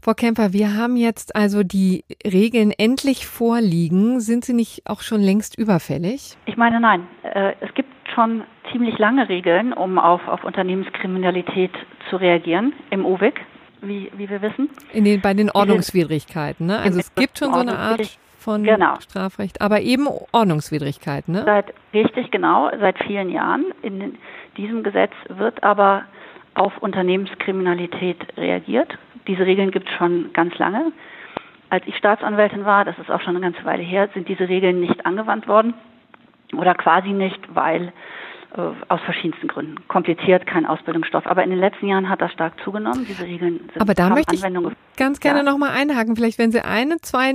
Speaker 3: Frau Kemper, wir haben jetzt also die Regeln endlich vorliegen. Sind sie nicht auch schon längst überfällig?
Speaker 4: Ich meine, nein. Äh, es gibt schon ziemlich lange Regeln, um auf, auf Unternehmenskriminalität zu reagieren im OWIG, wie, wie wir wissen.
Speaker 3: In den, bei den Ordnungswidrigkeiten, ne? Also es gibt schon so eine Art von genau. Strafrecht, aber eben Ordnungswidrigkeiten, ne?
Speaker 4: Seit, richtig, genau, seit vielen Jahren. In diesem Gesetz wird aber auf Unternehmenskriminalität reagiert. Diese Regeln gibt es schon ganz lange. Als ich Staatsanwältin war, das ist auch schon eine ganze Weile her, sind diese Regeln nicht angewandt worden oder quasi nicht, weil aus verschiedensten Gründen. Kompliziert, kein Ausbildungsstoff. Aber in den letzten Jahren hat das stark zugenommen. Diese Regeln
Speaker 3: sind Aber da möchte ich ganz gerne ja. nochmal einhaken. Vielleicht, wenn Sie eine, zwei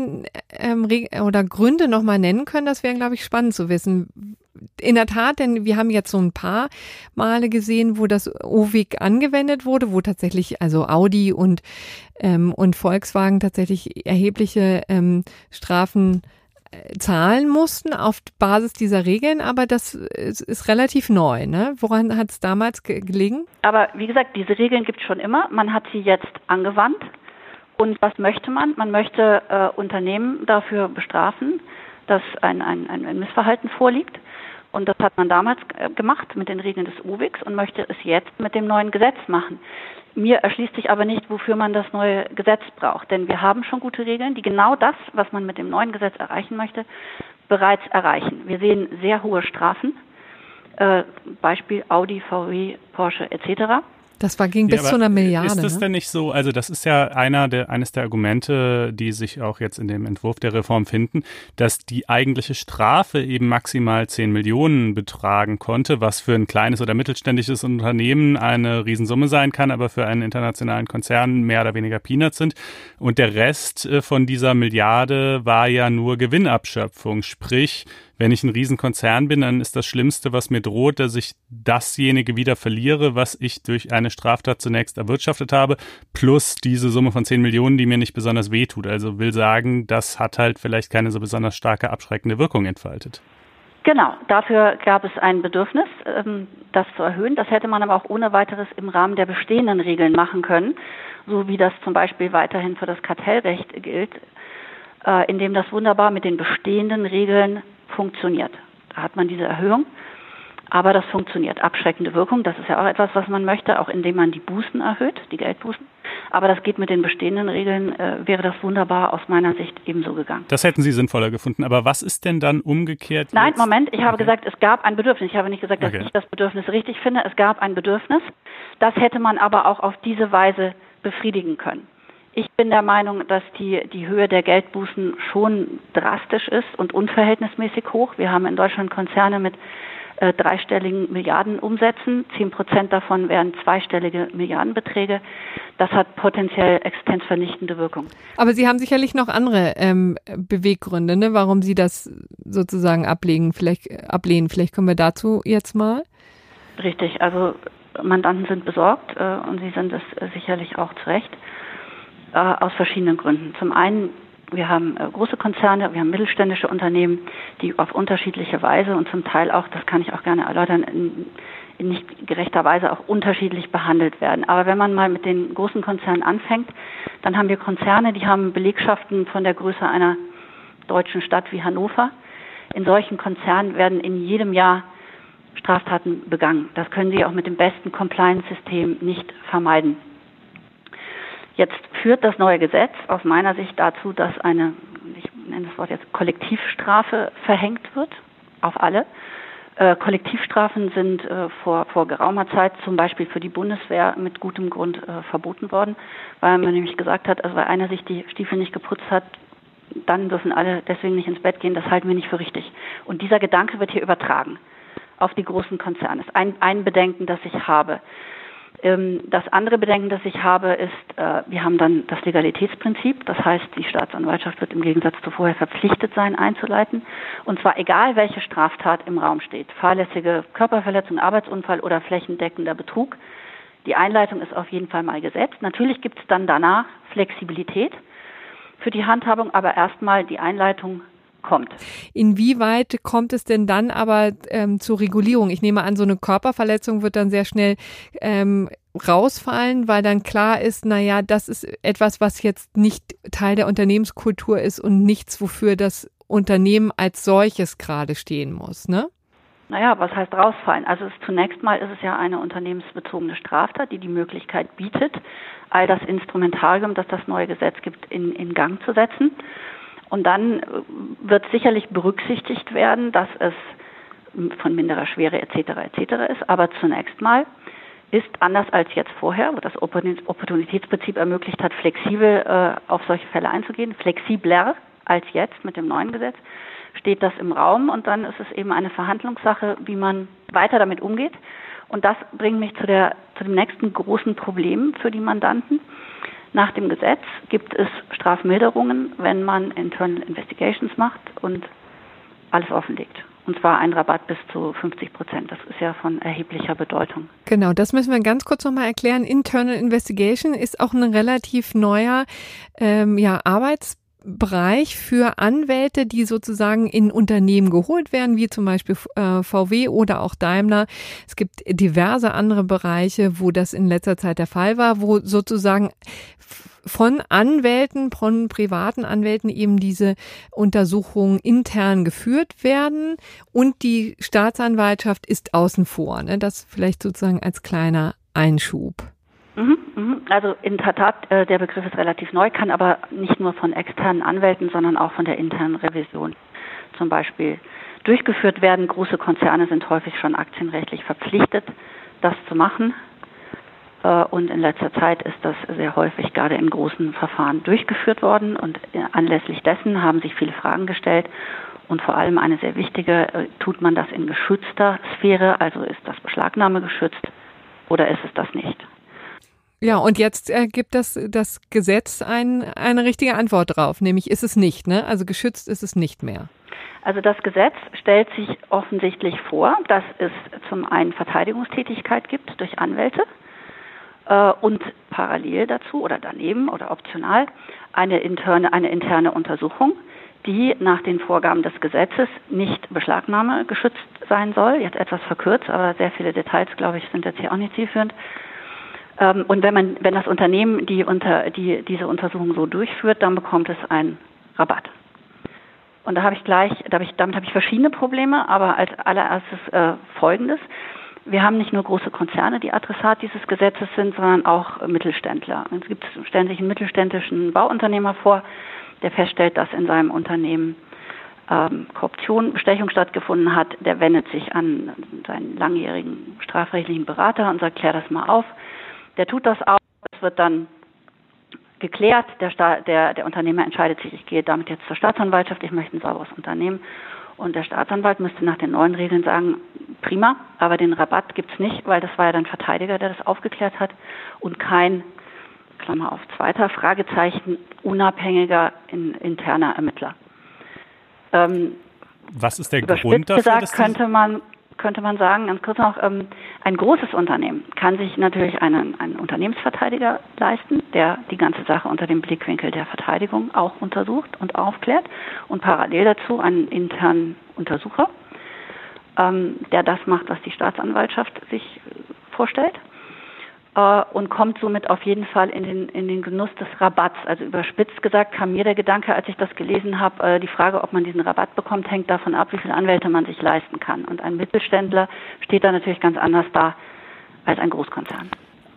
Speaker 3: ähm, oder Gründe nochmal nennen können, das wäre, glaube ich, spannend zu wissen. In der Tat, denn wir haben jetzt so ein paar Male gesehen, wo das OWIG angewendet wurde, wo tatsächlich also Audi und, ähm, und Volkswagen tatsächlich erhebliche ähm, Strafen zahlen mussten auf Basis dieser Regeln, aber das ist, ist relativ neu. Ne? Woran hat es damals gelegen?
Speaker 4: Aber wie gesagt, diese Regeln gibt es schon immer. Man hat sie jetzt angewandt. Und was möchte man? Man möchte äh, Unternehmen dafür bestrafen, dass ein, ein, ein Missverhalten vorliegt. Und das hat man damals äh, gemacht mit den Regeln des UWIX und möchte es jetzt mit dem neuen Gesetz machen. Mir erschließt sich aber nicht, wofür man das neue Gesetz braucht. Denn wir haben schon gute Regeln, die genau das, was man mit dem neuen Gesetz erreichen möchte, bereits erreichen. Wir sehen sehr hohe Strafen, äh, Beispiel Audi, VW, Porsche etc.
Speaker 3: Das war, ging bis ja, zu einer Milliarde.
Speaker 2: Ist das
Speaker 3: ne?
Speaker 2: denn nicht so? Also, das ist ja einer der, eines der Argumente, die sich auch jetzt in dem Entwurf der Reform finden, dass die eigentliche Strafe eben maximal 10 Millionen betragen konnte, was für ein kleines oder mittelständisches Unternehmen eine Riesensumme sein kann, aber für einen internationalen Konzern mehr oder weniger Peanuts sind. Und der Rest äh, von dieser Milliarde war ja nur Gewinnabschöpfung, sprich, wenn ich ein Riesenkonzern bin, dann ist das Schlimmste, was mir droht, dass ich dasjenige wieder verliere, was ich durch eine Straftat zunächst erwirtschaftet habe, plus diese Summe von 10 Millionen, die mir nicht besonders wehtut. Also will sagen, das hat halt vielleicht keine so besonders starke abschreckende Wirkung entfaltet.
Speaker 4: Genau, dafür gab es ein Bedürfnis, ähm, das zu erhöhen. Das hätte man aber auch ohne weiteres im Rahmen der bestehenden Regeln machen können, so wie das zum Beispiel weiterhin für das Kartellrecht gilt, äh, indem das wunderbar mit den bestehenden Regeln funktioniert. Da hat man diese Erhöhung, aber das funktioniert. Abschreckende Wirkung, das ist ja auch etwas, was man möchte, auch indem man die Bußen erhöht, die Geldbußen. Aber das geht mit den bestehenden Regeln, äh, wäre das wunderbar aus meiner Sicht ebenso gegangen.
Speaker 2: Das hätten Sie sinnvoller gefunden. Aber was ist denn dann umgekehrt?
Speaker 4: Nein, jetzt? Moment, ich habe okay. gesagt, es gab ein Bedürfnis. Ich habe nicht gesagt, dass okay. ich das Bedürfnis richtig finde. Es gab ein Bedürfnis. Das hätte man aber auch auf diese Weise befriedigen können. Ich bin der Meinung, dass die, die Höhe der Geldbußen schon drastisch ist und unverhältnismäßig hoch. Wir haben in Deutschland Konzerne mit äh, dreistelligen Milliardenumsätzen. Zehn Prozent davon wären zweistellige Milliardenbeträge. Das hat potenziell existenzvernichtende Wirkung.
Speaker 3: Aber Sie haben sicherlich noch andere ähm, Beweggründe, ne, warum Sie das sozusagen ablegen, vielleicht, äh, ablehnen. Vielleicht kommen wir dazu jetzt mal.
Speaker 4: Richtig. Also Mandanten sind besorgt äh, und sie sind es äh, sicherlich auch zu Recht äh, aus verschiedenen Gründen. Zum einen, wir haben äh, große Konzerne, wir haben mittelständische Unternehmen, die auf unterschiedliche Weise und zum Teil auch, das kann ich auch gerne erläutern, in, in nicht gerechter Weise auch unterschiedlich behandelt werden. Aber wenn man mal mit den großen Konzernen anfängt, dann haben wir Konzerne, die haben Belegschaften von der Größe einer deutschen Stadt wie Hannover. In solchen Konzernen werden in jedem Jahr Straftaten begangen. Das können Sie auch mit dem besten Compliance-System nicht vermeiden. Jetzt führt das neue Gesetz aus meiner Sicht dazu, dass eine, ich nenne das Wort jetzt Kollektivstrafe verhängt wird auf alle. Äh, Kollektivstrafen sind äh, vor, vor geraumer Zeit zum Beispiel für die Bundeswehr mit gutem Grund äh, verboten worden, weil man nämlich gesagt hat, also weil einer sich die Stiefel nicht geputzt hat, dann dürfen alle deswegen nicht ins Bett gehen, das halten wir nicht für richtig. Und dieser Gedanke wird hier übertragen auf die großen Konzerne. Das ist ein, ein Bedenken, das ich habe. Ähm, das andere Bedenken, das ich habe, ist, äh, wir haben dann das Legalitätsprinzip. Das heißt, die Staatsanwaltschaft wird im Gegensatz zu vorher verpflichtet sein, einzuleiten. Und zwar egal, welche Straftat im Raum steht. Fahrlässige Körperverletzung, Arbeitsunfall oder flächendeckender Betrug. Die Einleitung ist auf jeden Fall mal gesetzt. Natürlich gibt es dann danach Flexibilität für die Handhabung, aber erstmal die Einleitung kommt.
Speaker 3: Inwieweit kommt es denn dann aber ähm, zur Regulierung? Ich nehme an, so eine Körperverletzung wird dann sehr schnell ähm, rausfallen, weil dann klar ist, naja, das ist etwas, was jetzt nicht Teil der Unternehmenskultur ist und nichts, wofür das Unternehmen als solches gerade stehen muss, ne?
Speaker 4: Naja, was heißt rausfallen? Also es, zunächst mal ist es ja eine unternehmensbezogene Straftat, die die Möglichkeit bietet, all das Instrumentarium, das das neue Gesetz gibt, in, in Gang zu setzen. Und dann äh, wird sicherlich berücksichtigt werden, dass es von minderer Schwere etc. etc. ist. Aber zunächst mal ist anders als jetzt vorher, wo das Opportunitätsprinzip ermöglicht hat, flexibel äh, auf solche Fälle einzugehen, flexibler als jetzt mit dem neuen Gesetz, steht das im Raum und dann ist es eben eine Verhandlungssache, wie man weiter damit umgeht. Und das bringt mich zu, der, zu dem nächsten großen Problem für die Mandanten. Nach dem Gesetz gibt es Strafmilderungen, wenn man Internal Investigations macht und alles offenlegt. Und zwar ein Rabatt bis zu 50 Prozent. Das ist ja von erheblicher Bedeutung.
Speaker 3: Genau, das müssen wir ganz kurz nochmal erklären. Internal Investigation ist auch ein relativ neuer ähm, ja, Arbeits Bereich für Anwälte, die sozusagen in Unternehmen geholt werden, wie zum Beispiel äh, VW oder auch Daimler. Es gibt diverse andere Bereiche, wo das in letzter Zeit der Fall war, wo sozusagen von Anwälten, von privaten Anwälten eben diese Untersuchungen intern geführt werden und die Staatsanwaltschaft ist außen vor. Ne? Das vielleicht sozusagen als kleiner Einschub.
Speaker 4: Mhm, mhm. Also in der Tat, äh, der Begriff ist relativ neu, kann aber nicht nur von externen Anwälten, sondern auch von der internen Revision zum Beispiel durchgeführt werden. Große Konzerne sind häufig schon aktienrechtlich verpflichtet, das zu machen. Äh, und in letzter Zeit ist das sehr häufig gerade in großen Verfahren durchgeführt worden. Und äh, anlässlich dessen haben sich viele Fragen gestellt. Und vor allem eine sehr wichtige, tut man das in geschützter Sphäre, also ist das Beschlagnahme geschützt oder ist es das nicht?
Speaker 3: Ja, und jetzt äh, gibt das, das Gesetz ein, eine richtige Antwort drauf, nämlich ist es nicht, ne? Also geschützt ist es nicht mehr.
Speaker 4: Also das Gesetz stellt sich offensichtlich vor, dass es zum einen Verteidigungstätigkeit gibt durch Anwälte äh, und parallel dazu oder daneben oder optional eine interne, eine interne Untersuchung, die nach den Vorgaben des Gesetzes nicht Beschlagnahme geschützt sein soll. Jetzt etwas verkürzt, aber sehr viele Details, glaube ich, sind jetzt hier auch nicht zielführend. Ähm, und wenn man, wenn das Unternehmen die unter, die, diese Untersuchung so durchführt, dann bekommt es einen Rabatt. Und da habe ich gleich, da habe ich, damit habe ich verschiedene Probleme, aber als allererstes äh, Folgendes. Wir haben nicht nur große Konzerne, die Adressat dieses Gesetzes sind, sondern auch Mittelständler. Es gibt, stellen sich einen mittelständischen Bauunternehmer vor, der feststellt, dass in seinem Unternehmen ähm, Korruption, Bestechung stattgefunden hat. Der wendet sich an seinen langjährigen strafrechtlichen Berater und sagt, klär das mal auf. Der tut das auch. Es wird dann geklärt. Der, der, der Unternehmer entscheidet sich, ich gehe damit jetzt zur Staatsanwaltschaft, ich möchte ein sauberes Unternehmen. Und der Staatsanwalt müsste nach den neuen Regeln sagen, prima, aber den Rabatt gibt es nicht, weil das war ja dann Verteidiger, der das aufgeklärt hat und kein, Klammer auf, zweiter Fragezeichen, unabhängiger in, interner Ermittler.
Speaker 2: Ähm, Was ist der Grund dafür?
Speaker 4: Gesagt, könnte man könnte man sagen, ganz kurz noch, ähm, ein großes Unternehmen kann sich natürlich einen, einen Unternehmensverteidiger leisten, der die ganze Sache unter dem Blickwinkel der Verteidigung auch untersucht und aufklärt. Und parallel dazu einen internen Untersucher, ähm, der das macht, was die Staatsanwaltschaft sich vorstellt äh, und kommt somit auf jeden Fall in den, in den Genuss des Rabatts. Also überspitzt gesagt kam mir der Gedanke, als ich das gelesen habe, äh, die Frage, ob man diesen Rabatt bekommt, hängt davon ab, wie viele Anwälte man sich leisten kann. Und ein Mittelständler steht da natürlich ganz anders da als ein Großkonzern.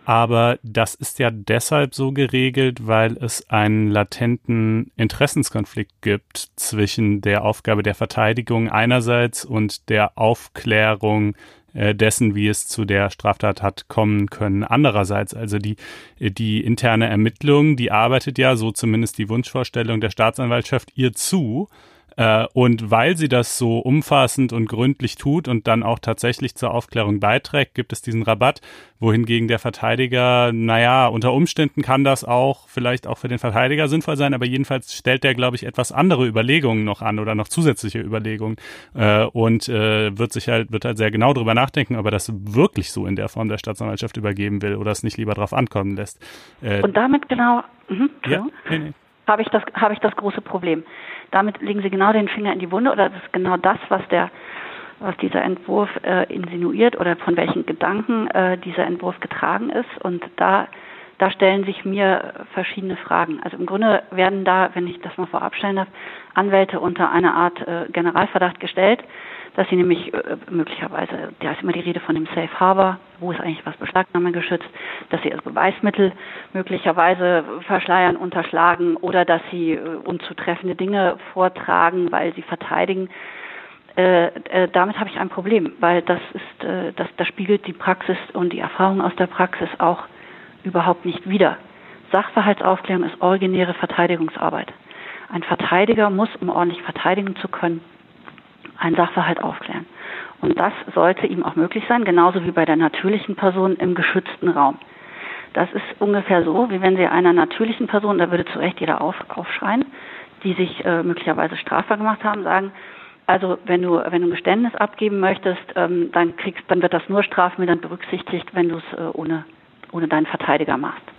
Speaker 2: Aber das ist ja deshalb so geregelt, weil es einen latenten Interessenskonflikt gibt zwischen der Aufgabe der Verteidigung einerseits und der Aufklärung dessen, wie es zu der Straftat hat kommen können. Andererseits, also die, die interne Ermittlung, die arbeitet ja, so zumindest die Wunschvorstellung der Staatsanwaltschaft, ihr zu. Äh, und weil sie das so umfassend und gründlich tut und dann auch tatsächlich zur Aufklärung beiträgt, gibt es diesen Rabatt, wohingegen der Verteidiger, naja, unter Umständen kann das auch vielleicht auch für den Verteidiger sinnvoll sein, aber jedenfalls stellt der, glaube ich, etwas andere Überlegungen noch an oder noch zusätzliche Überlegungen äh, und äh, wird sich halt, wird halt sehr genau darüber nachdenken, ob er das wirklich so in der Form der Staatsanwaltschaft übergeben will oder es nicht lieber drauf ankommen lässt.
Speaker 4: Und damit genau, mh, ja, nee, nee. habe ich das, habe ich das große Problem. Damit legen Sie genau den Finger in die Wunde oder das ist genau das, was der was dieser Entwurf äh, insinuiert oder von welchen Gedanken äh, dieser Entwurf getragen ist. Und da, da stellen sich mir verschiedene Fragen. Also im Grunde werden da, wenn ich das mal vorab stellen darf, Anwälte unter eine Art äh, Generalverdacht gestellt, dass sie nämlich äh, möglicherweise, da ist immer die Rede von dem Safe Harbor, wo ist eigentlich was Beschlagnahme geschützt, dass sie also Beweismittel möglicherweise verschleiern, unterschlagen oder dass sie äh, unzutreffende Dinge vortragen, weil sie verteidigen. Äh, damit habe ich ein Problem, weil das ist, das, das spiegelt die Praxis und die Erfahrung aus der Praxis auch überhaupt nicht wider. Sachverhaltsaufklärung ist originäre Verteidigungsarbeit. Ein Verteidiger muss, um ordentlich verteidigen zu können, einen Sachverhalt aufklären. Und das sollte ihm auch möglich sein, genauso wie bei der natürlichen Person im geschützten Raum. Das ist ungefähr so, wie wenn Sie einer natürlichen Person, da würde zu Recht jeder auf, aufschreien, die sich äh, möglicherweise strafbar gemacht haben, sagen, also wenn du wenn du ein Geständnis abgeben möchtest, ähm, dann kriegst dann wird das nur strafmildernd berücksichtigt, wenn du es äh, ohne ohne deinen Verteidiger machst.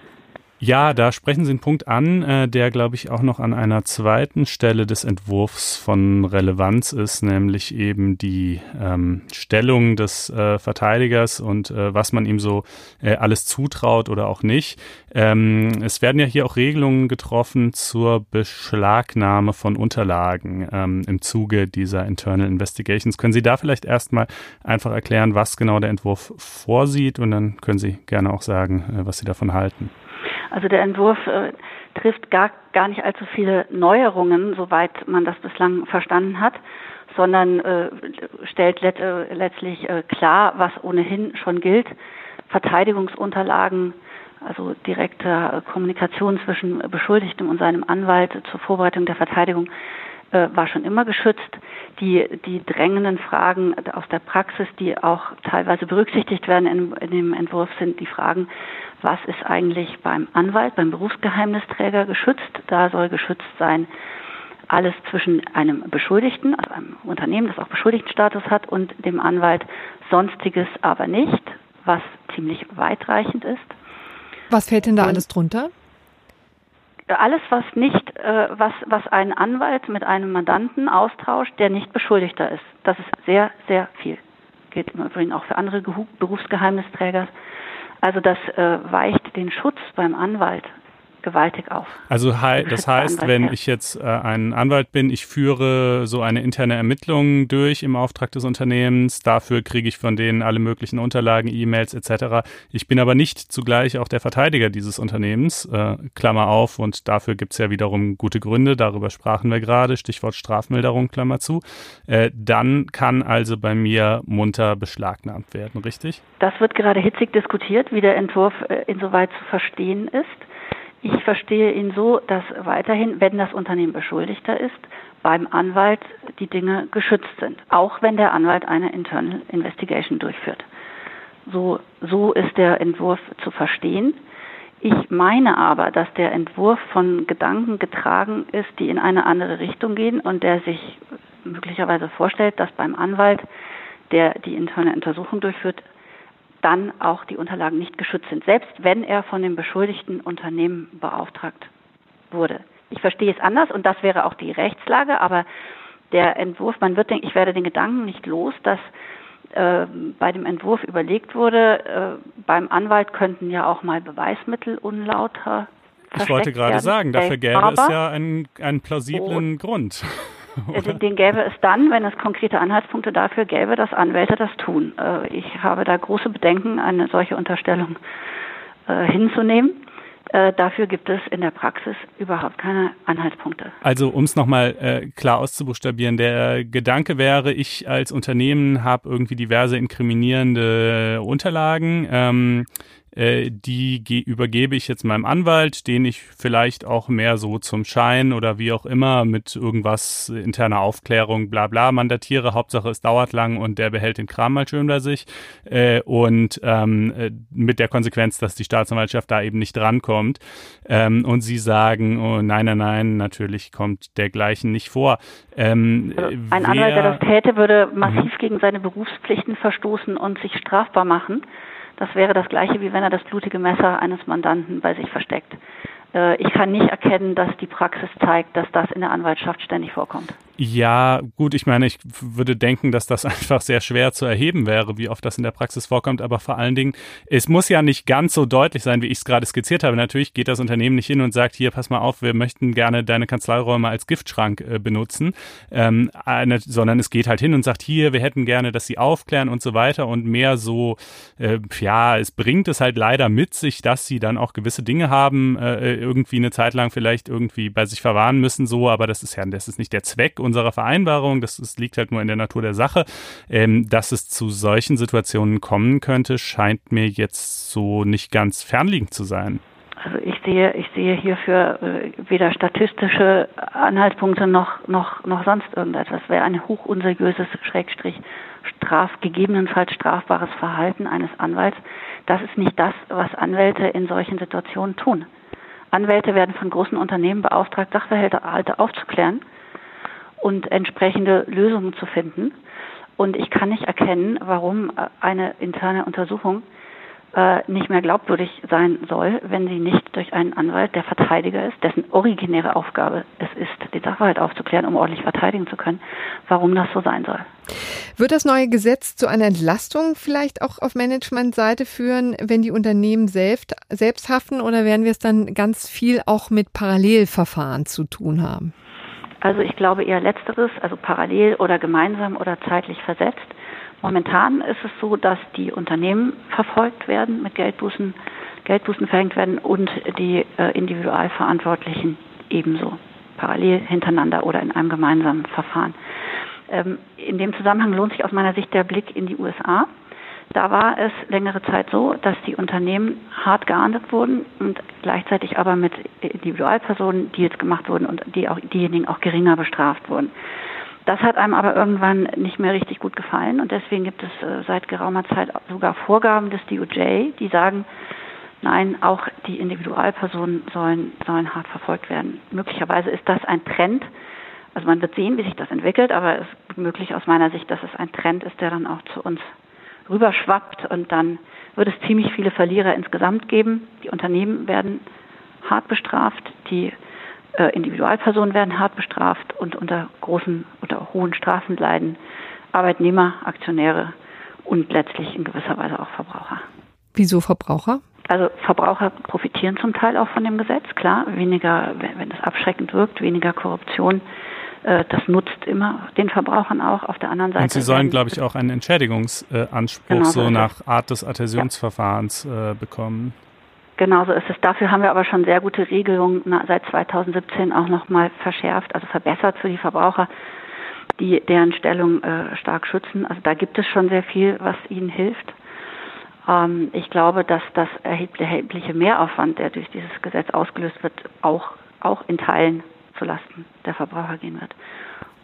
Speaker 2: Ja, da sprechen Sie einen Punkt an, äh, der, glaube ich, auch noch an einer zweiten Stelle des Entwurfs von Relevanz ist, nämlich eben die ähm, Stellung des äh, Verteidigers und äh, was man ihm so äh, alles zutraut oder auch nicht. Ähm, es werden ja hier auch Regelungen getroffen zur Beschlagnahme von Unterlagen ähm, im Zuge dieser Internal Investigations. Können Sie da vielleicht erstmal einfach erklären, was genau der Entwurf vorsieht und dann können Sie gerne auch sagen, äh, was Sie davon halten.
Speaker 4: Also der Entwurf äh, trifft gar, gar nicht allzu viele Neuerungen, soweit man das bislang verstanden hat, sondern äh, stellt let, äh, letztlich äh, klar, was ohnehin schon gilt. Verteidigungsunterlagen, also direkte Kommunikation zwischen Beschuldigtem und seinem Anwalt zur Vorbereitung der Verteidigung äh, war schon immer geschützt. Die, die drängenden Fragen aus der Praxis, die auch teilweise berücksichtigt werden in, in dem Entwurf, sind die Fragen, was ist eigentlich beim Anwalt, beim Berufsgeheimnisträger geschützt. Da soll geschützt sein alles zwischen einem Beschuldigten, also einem Unternehmen, das auch Beschuldigtenstatus hat, und dem Anwalt, sonstiges aber nicht, was ziemlich weitreichend ist.
Speaker 3: Was fällt denn da und alles drunter?
Speaker 4: Alles, was nicht, äh, was, was ein Anwalt mit einem Mandanten austauscht, der nicht Beschuldigter ist. Das ist sehr, sehr viel. Gilt im Übrigen auch für andere Berufsgeheimnisträger. Also das äh, weicht den Schutz beim Anwalt gewaltig auf.
Speaker 2: Also das heißt, wenn ich jetzt äh, ein Anwalt bin, ich führe so eine interne Ermittlung durch im Auftrag des Unternehmens, dafür kriege ich von denen alle möglichen Unterlagen, E-Mails etc. Ich bin aber nicht zugleich auch der Verteidiger dieses Unternehmens, äh, Klammer auf, und dafür gibt es ja wiederum gute Gründe, darüber sprachen wir gerade, Stichwort Strafmilderung, Klammer zu. Äh, dann kann also bei mir munter beschlagnahmt werden, richtig?
Speaker 4: Das wird gerade hitzig diskutiert, wie der Entwurf äh, insoweit zu verstehen ist. Ich verstehe ihn so, dass weiterhin, wenn das Unternehmen Beschuldigter ist, beim Anwalt die Dinge geschützt sind, auch wenn der Anwalt eine Internal Investigation durchführt. So, so ist der Entwurf zu verstehen. Ich meine aber, dass der Entwurf von Gedanken getragen ist, die in eine andere Richtung gehen und der sich möglicherweise vorstellt, dass beim Anwalt, der die interne Untersuchung durchführt, dann auch die Unterlagen nicht geschützt sind, selbst wenn er von dem beschuldigten Unternehmen beauftragt wurde. Ich verstehe es anders und das wäre auch die Rechtslage, aber der Entwurf, man wird ich werde den Gedanken nicht los, dass äh, bei dem Entwurf überlegt wurde, äh, beim Anwalt könnten ja auch mal Beweismittel unlauter
Speaker 2: ich wollte gerade sagen, dafür gäbe Aber, es ja einen, einen plausiblen oh, Grund.
Speaker 4: Den, den, gäbe es dann, wenn es konkrete Anhaltspunkte dafür gäbe, dass Anwälte das tun. Äh, ich habe da große Bedenken, eine solche Unterstellung äh, hinzunehmen. Äh, dafür gibt es in der Praxis überhaupt keine Anhaltspunkte.
Speaker 2: Also um es nochmal äh, klar auszubuchstabieren, der Gedanke wäre, ich als Unternehmen habe irgendwie diverse inkriminierende Unterlagen. Ähm, äh, die übergebe ich jetzt meinem Anwalt, den ich vielleicht auch mehr so zum Schein oder wie auch immer mit irgendwas interner Aufklärung, bla bla mandatiere. Hauptsache es dauert lang und der behält den Kram mal schön bei sich. Äh, und ähm, äh, mit der Konsequenz, dass die Staatsanwaltschaft da eben nicht drankommt. Ähm, und sie sagen, oh, nein, nein, nein, natürlich kommt dergleichen nicht vor.
Speaker 4: Ähm, also ein Anwalt, der das täte, würde massiv mhm. gegen seine Berufspflichten verstoßen und sich strafbar machen. Das wäre das gleiche, wie wenn er das blutige Messer eines Mandanten bei sich versteckt. Äh, ich kann nicht erkennen, dass die Praxis zeigt, dass das in der Anwaltschaft ständig vorkommt.
Speaker 2: Ja, gut, ich meine, ich würde denken, dass das einfach sehr schwer zu erheben wäre, wie oft das in der Praxis vorkommt, aber vor allen Dingen, es muss ja nicht ganz so deutlich sein, wie ich es gerade skizziert habe. Natürlich geht das Unternehmen nicht hin und sagt, hier, pass mal auf, wir möchten gerne deine Kanzleiräume als Giftschrank äh, benutzen, ähm, eine, sondern es geht halt hin und sagt, hier, wir hätten gerne, dass sie aufklären und so weiter. Und mehr so, äh, ja, es bringt es halt leider mit sich, dass sie dann auch gewisse Dinge haben, äh, irgendwie eine Zeit lang vielleicht irgendwie bei sich verwahren müssen, so, aber das ist ja, das ist nicht der Zweck unserer Vereinbarung, das, das liegt halt nur in der Natur der Sache. Ähm, dass es zu solchen Situationen kommen könnte, scheint mir jetzt so nicht ganz fernliegend zu sein.
Speaker 4: Also ich sehe, ich sehe hierfür äh, weder statistische Anhaltspunkte noch, noch, noch sonst irgendetwas. Wäre ein hochunseriöses, Schrägstrich, straf, gegebenenfalls strafbares Verhalten eines Anwalts. Das ist nicht das, was Anwälte in solchen Situationen tun. Anwälte werden von großen Unternehmen beauftragt, Sachverhalte aufzuklären und entsprechende Lösungen zu finden. Und ich kann nicht erkennen, warum äh, eine interne Untersuchung äh, nicht mehr glaubwürdig sein soll, wenn sie nicht durch einen Anwalt, der Verteidiger ist, dessen originäre Aufgabe es ist, die Sachverhalt aufzuklären, um ordentlich verteidigen zu können, warum das so sein soll.
Speaker 3: Wird das neue Gesetz zu einer Entlastung vielleicht auch auf Managementseite führen, wenn die Unternehmen selbst, selbst haften oder werden wir es dann ganz viel auch mit Parallelverfahren zu tun haben?
Speaker 4: Also ich glaube eher letzteres, also parallel oder gemeinsam oder zeitlich versetzt. Momentan ist es so, dass die Unternehmen verfolgt werden, mit Geldbußen, Geldbußen verhängt werden und die äh, Individualverantwortlichen ebenso, parallel hintereinander oder in einem gemeinsamen Verfahren. Ähm, in dem Zusammenhang lohnt sich aus meiner Sicht der Blick in die USA. Da war es längere Zeit so, dass die Unternehmen hart geahndet wurden und gleichzeitig aber mit Individualpersonen Deals gemacht wurden und die auch, diejenigen auch geringer bestraft wurden. Das hat einem aber irgendwann nicht mehr richtig gut gefallen und deswegen gibt es äh, seit geraumer Zeit sogar Vorgaben des DOJ, die sagen, nein, auch die Individualpersonen sollen, sollen hart verfolgt werden. Möglicherweise ist das ein Trend. Also man wird sehen, wie sich das entwickelt, aber es ist möglich aus meiner Sicht, dass es ein Trend ist, der dann auch zu uns rüberschwappt und dann wird es ziemlich viele Verlierer insgesamt geben. Die Unternehmen werden hart bestraft, die äh, Individualpersonen werden hart bestraft und unter großen, unter hohen Strafen leiden Arbeitnehmer, Aktionäre und letztlich in gewisser Weise auch Verbraucher.
Speaker 3: Wieso Verbraucher?
Speaker 4: Also Verbraucher profitieren zum Teil auch von dem Gesetz, klar, weniger, wenn es abschreckend wirkt, weniger Korruption, das nutzt immer den Verbrauchern auch. Auf der anderen Seite.
Speaker 2: Und sie sollen, glaube ich, auch einen Entschädigungsanspruch genau so, so nach Art des Adhäsionsverfahrens ja. äh, bekommen.
Speaker 4: Genauso ist es. Dafür haben wir aber schon sehr gute Regelungen seit 2017 auch nochmal verschärft, also verbessert für die Verbraucher, die deren Stellung äh, stark schützen. Also da gibt es schon sehr viel, was ihnen hilft. Ähm, ich glaube, dass das erhebliche Mehraufwand, der durch dieses Gesetz ausgelöst wird, auch, auch in Teilen zulasten der Verbraucher gehen wird.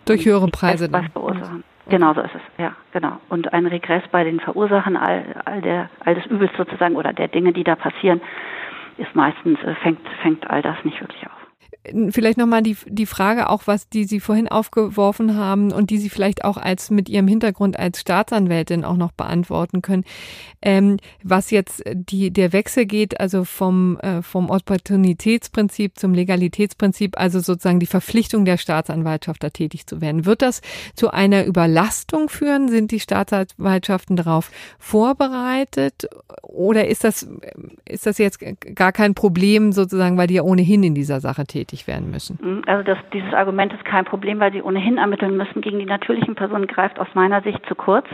Speaker 3: Durch höhere Preise dann.
Speaker 4: Verursachen. Genau so ist es, ja, genau. Und ein Regress bei den Verursachern all, all, der, all des Übels sozusagen oder der Dinge, die da passieren, ist meistens, äh, fängt, fängt all das nicht wirklich auf.
Speaker 3: Vielleicht nochmal die, die Frage auch, was die Sie vorhin aufgeworfen haben und die Sie vielleicht auch als mit Ihrem Hintergrund als Staatsanwältin auch noch beantworten können. Ähm, was jetzt die, der Wechsel geht, also vom, äh, vom Opportunitätsprinzip zum Legalitätsprinzip, also sozusagen die Verpflichtung der Staatsanwaltschaft da tätig zu werden. Wird das zu einer Überlastung führen? Sind die Staatsanwaltschaften darauf vorbereitet? Oder ist das, ist das jetzt gar kein Problem sozusagen, weil die ja ohnehin in dieser Sache tätig tätig werden müssen.
Speaker 4: Mhm. Also das, dieses Argument ist kein Problem, weil sie ohnehin ermitteln müssen. Gegen die natürlichen Personen greift aus meiner Sicht zu kurz.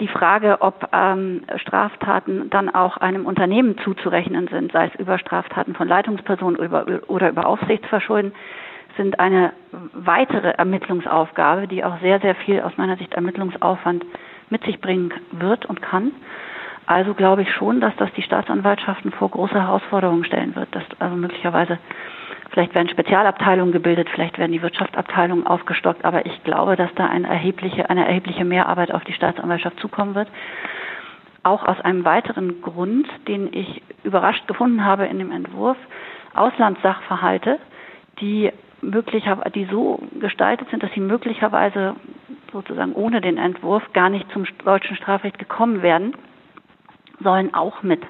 Speaker 4: Die Frage, ob ähm, Straftaten dann auch einem Unternehmen zuzurechnen sind, sei es über Straftaten von Leitungspersonen oder oder über Aufsichtsverschulden, sind eine weitere Ermittlungsaufgabe, die auch sehr, sehr viel aus meiner Sicht Ermittlungsaufwand mit sich bringen wird und kann. Also glaube ich schon, dass das die Staatsanwaltschaften vor große Herausforderungen stellen wird, dass also möglicherweise vielleicht werden Spezialabteilungen gebildet, vielleicht werden die Wirtschaftsabteilungen aufgestockt, aber ich glaube, dass da eine erhebliche, eine erhebliche Mehrarbeit auf die Staatsanwaltschaft zukommen wird. Auch aus einem weiteren Grund, den ich überrascht gefunden habe in dem Entwurf, Auslandssachverhalte, die möglicherweise, die so gestaltet sind, dass sie möglicherweise sozusagen ohne den Entwurf gar nicht zum deutschen Strafrecht gekommen werden, sollen auch mit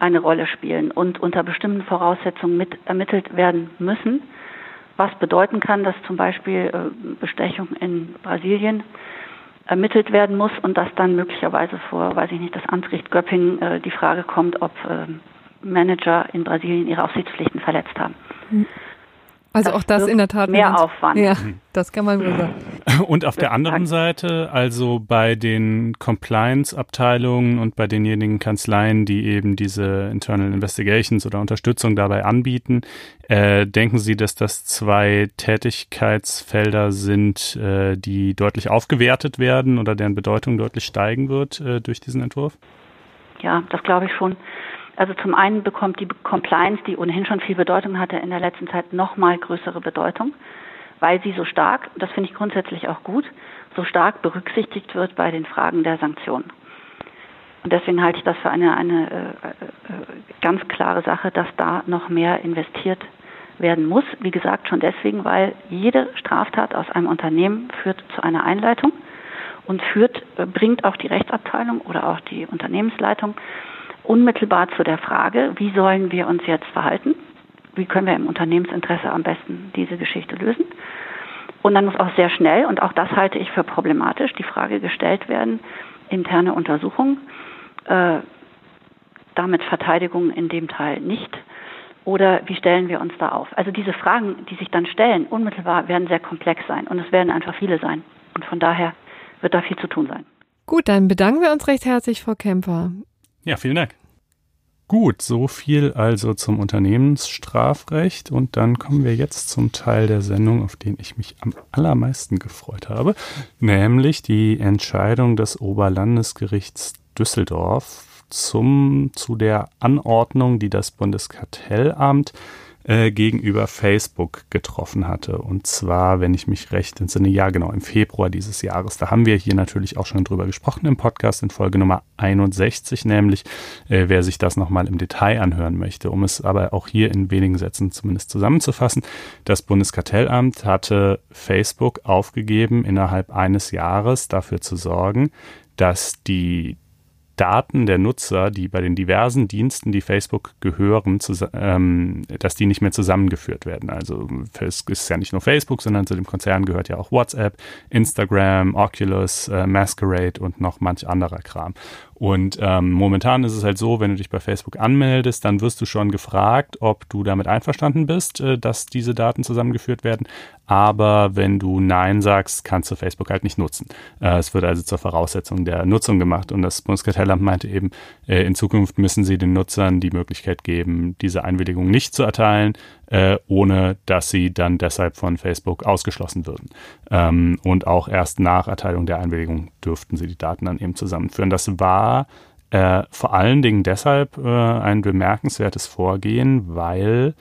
Speaker 4: eine Rolle spielen und unter bestimmten Voraussetzungen mit ermittelt werden müssen. Was bedeuten kann, dass zum Beispiel äh, Bestechung in Brasilien ermittelt werden muss und dass dann möglicherweise vor, weiß ich nicht, das Amtsgericht Göppingen äh, die Frage kommt, ob äh, Manager in Brasilien ihre Aufsichtspflichten verletzt haben.
Speaker 3: Mhm. Also das auch das in der Tat
Speaker 4: mehr Aufwand.
Speaker 3: Ja, das kann man wohl sagen.
Speaker 2: Und auf der anderen Seite, also bei den Compliance-Abteilungen und bei denjenigen Kanzleien, die eben diese Internal Investigations oder Unterstützung dabei anbieten, äh, denken Sie, dass das zwei Tätigkeitsfelder sind, äh, die deutlich aufgewertet werden oder deren Bedeutung deutlich steigen wird äh, durch diesen Entwurf?
Speaker 4: Ja, das glaube ich schon. Also zum einen bekommt die Compliance, die ohnehin schon viel Bedeutung hatte, in der letzten Zeit noch mal größere Bedeutung, weil sie so stark, das finde ich grundsätzlich auch gut, so stark berücksichtigt wird bei den Fragen der Sanktionen. Und deswegen halte ich das für eine, eine äh, äh, ganz klare Sache, dass da noch mehr investiert werden muss. Wie gesagt, schon deswegen, weil jede Straftat aus einem Unternehmen führt zu einer Einleitung und führt, äh, bringt auch die Rechtsabteilung oder auch die Unternehmensleitung unmittelbar zu der Frage, wie sollen wir uns jetzt verhalten? Wie können wir im Unternehmensinteresse am besten diese Geschichte lösen? Und dann muss auch sehr schnell, und auch das halte ich für problematisch, die Frage gestellt werden, interne Untersuchung, äh, damit Verteidigung in dem Teil nicht. Oder wie stellen wir uns da auf? Also diese Fragen, die sich dann stellen, unmittelbar, werden sehr komplex sein. Und es werden einfach viele sein. Und von daher wird da viel zu tun sein.
Speaker 3: Gut, dann bedanken wir uns recht herzlich, Frau Kemper.
Speaker 2: Ja, vielen Dank. Gut, so viel also zum Unternehmensstrafrecht. Und dann kommen wir jetzt zum Teil der Sendung, auf den ich mich am allermeisten gefreut habe, nämlich die Entscheidung des Oberlandesgerichts Düsseldorf zum, zu der Anordnung, die das Bundeskartellamt äh, gegenüber Facebook getroffen hatte. Und zwar, wenn ich mich recht entsinne, ja genau, im Februar dieses Jahres. Da haben wir hier natürlich auch schon drüber gesprochen im Podcast in Folge Nummer 61, nämlich äh, wer sich das nochmal im Detail anhören möchte. Um es aber auch hier in wenigen Sätzen zumindest zusammenzufassen. Das Bundeskartellamt hatte Facebook aufgegeben, innerhalb eines Jahres dafür zu sorgen, dass die Daten der Nutzer, die bei den diversen Diensten, die Facebook gehören, ähm, dass die nicht mehr zusammengeführt werden. Also es ist ja nicht nur Facebook, sondern zu dem Konzern gehört ja auch WhatsApp, Instagram, Oculus, äh, Masquerade und noch manch anderer Kram. Und ähm, momentan ist es halt so, wenn du dich bei Facebook anmeldest, dann wirst du schon gefragt, ob du damit einverstanden bist, äh, dass diese Daten zusammengeführt werden. Aber wenn du Nein sagst, kannst du Facebook halt nicht nutzen. Äh, es wird also zur Voraussetzung der Nutzung gemacht. Und das Bundeskartellamt meinte eben, äh, in Zukunft müssen sie den Nutzern die Möglichkeit geben, diese Einwilligung nicht zu erteilen, äh, ohne dass sie dann deshalb von Facebook ausgeschlossen würden. Ähm, und auch erst nach Erteilung der Einwilligung dürften sie die Daten dann eben zusammenführen. Das war äh, vor allen Dingen deshalb äh, ein bemerkenswertes Vorgehen, weil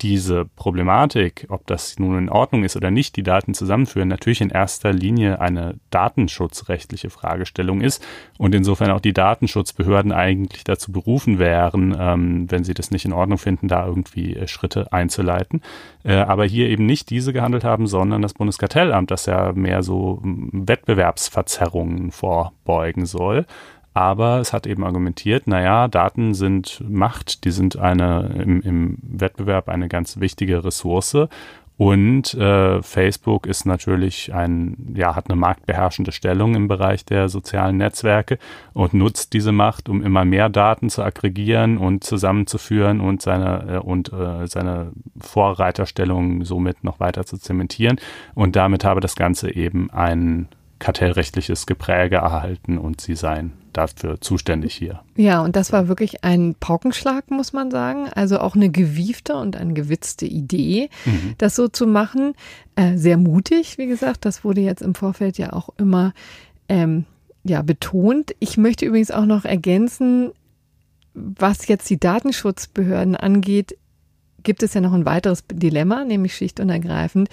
Speaker 2: diese Problematik, ob das nun in Ordnung ist oder nicht, die Daten zusammenführen, natürlich in erster Linie eine datenschutzrechtliche Fragestellung ist und insofern auch die Datenschutzbehörden eigentlich dazu berufen wären, ähm, wenn sie das nicht in Ordnung finden, da irgendwie äh, Schritte einzuleiten. Äh, aber hier eben nicht diese gehandelt haben, sondern das Bundeskartellamt, das ja mehr so Wettbewerbsverzerrungen vorbeugen soll. Aber es hat eben argumentiert, naja, Daten sind Macht, die sind eine im, im Wettbewerb eine ganz wichtige Ressource. Und äh, Facebook ist natürlich ein, ja, hat eine marktbeherrschende Stellung im Bereich der sozialen Netzwerke und nutzt diese Macht, um immer mehr Daten zu aggregieren und zusammenzuführen und seine äh, und äh, seine Vorreiterstellung somit noch weiter zu zementieren. Und damit habe das Ganze eben ein kartellrechtliches Gepräge erhalten und sie seien dafür zuständig hier.
Speaker 3: Ja, und das war wirklich ein Paukenschlag, muss man sagen. Also auch eine gewiefte und eine gewitzte Idee, mhm. das so zu machen. Äh, sehr mutig, wie gesagt. Das wurde jetzt im Vorfeld ja auch immer ähm, ja, betont. Ich möchte übrigens auch noch ergänzen, was jetzt die Datenschutzbehörden angeht, gibt es ja noch ein weiteres Dilemma, nämlich schlicht und ergreifend,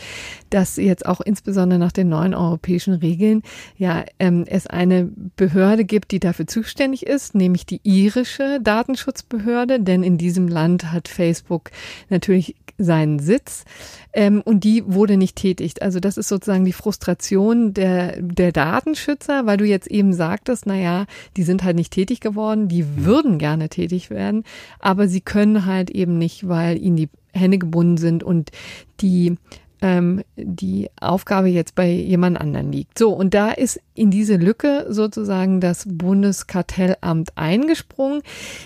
Speaker 3: dass jetzt auch insbesondere nach den neuen europäischen Regeln ja ähm, es eine Behörde gibt, die dafür zuständig ist, nämlich die irische Datenschutzbehörde, denn in diesem Land hat Facebook natürlich seinen Sitz ähm, und die wurde nicht tätig. Also das ist sozusagen die Frustration der, der Datenschützer, weil du jetzt eben sagtest, naja, die sind halt nicht tätig geworden, die würden gerne tätig werden, aber sie können halt eben nicht, weil ihnen die Hände gebunden sind und die ähm, die Aufgabe jetzt bei jemand anderen liegt. So, und da ist in diese Lücke sozusagen das Bundeskartellamt eingesprungen.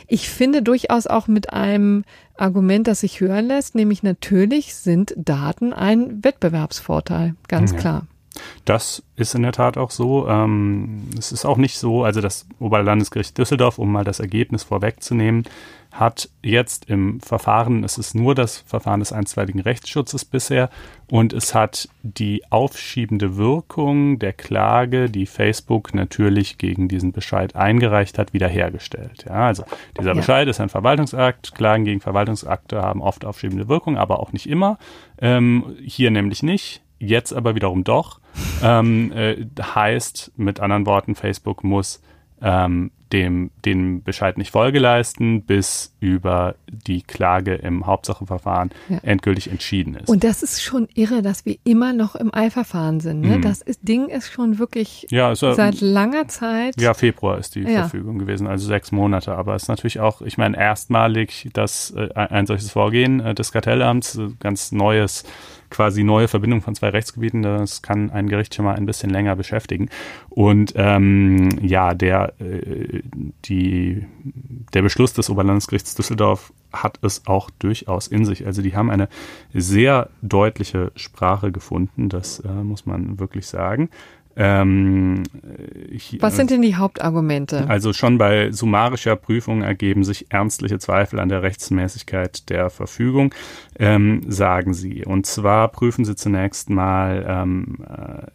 Speaker 3: Ich finde durchaus auch mit einem Argument, das sich hören lässt, nämlich natürlich sind Daten ein Wettbewerbsvorteil, ganz ja. klar.
Speaker 2: Das ist in der Tat auch so. Ähm, es ist auch nicht so, also das Oberlandesgericht Düsseldorf, um mal das Ergebnis vorwegzunehmen, hat jetzt im Verfahren, es ist nur das Verfahren des einstweiligen Rechtsschutzes bisher und es hat die aufschiebende Wirkung der Klage, die Facebook natürlich gegen diesen Bescheid eingereicht hat, wiederhergestellt. Ja, also dieser ja. Bescheid ist ein Verwaltungsakt. Klagen gegen Verwaltungsakte haben oft aufschiebende Wirkung, aber auch nicht immer. Ähm, hier nämlich nicht jetzt aber wiederum doch. Ähm, äh, heißt mit anderen Worten, Facebook muss ähm, dem den Bescheid nicht Folge leisten, bis über die Klage im Hauptsachenverfahren ja. endgültig entschieden ist.
Speaker 3: Und das ist schon irre, dass wir immer noch im Eilverfahren sind. Ne? Mhm. Das ist, Ding ist schon wirklich ja, also, seit langer Zeit.
Speaker 2: Ja, Februar ist die ja. Verfügung gewesen, also sechs Monate. Aber es ist natürlich auch, ich meine, erstmalig dass äh, ein solches Vorgehen äh, des Kartellamts, äh, ganz neues quasi neue Verbindung von zwei Rechtsgebieten. Das kann ein Gericht schon mal ein bisschen länger beschäftigen. Und ähm, ja, der, äh, die, der Beschluss des Oberlandesgerichts Düsseldorf hat es auch durchaus in sich. Also die haben eine sehr deutliche Sprache gefunden, das äh, muss man wirklich sagen. Ähm,
Speaker 3: ich, Was sind denn die Hauptargumente?
Speaker 2: Also schon bei summarischer Prüfung ergeben sich ernstliche Zweifel an der Rechtsmäßigkeit der Verfügung, ähm, sagen sie. Und zwar prüfen sie zunächst mal, ähm, äh,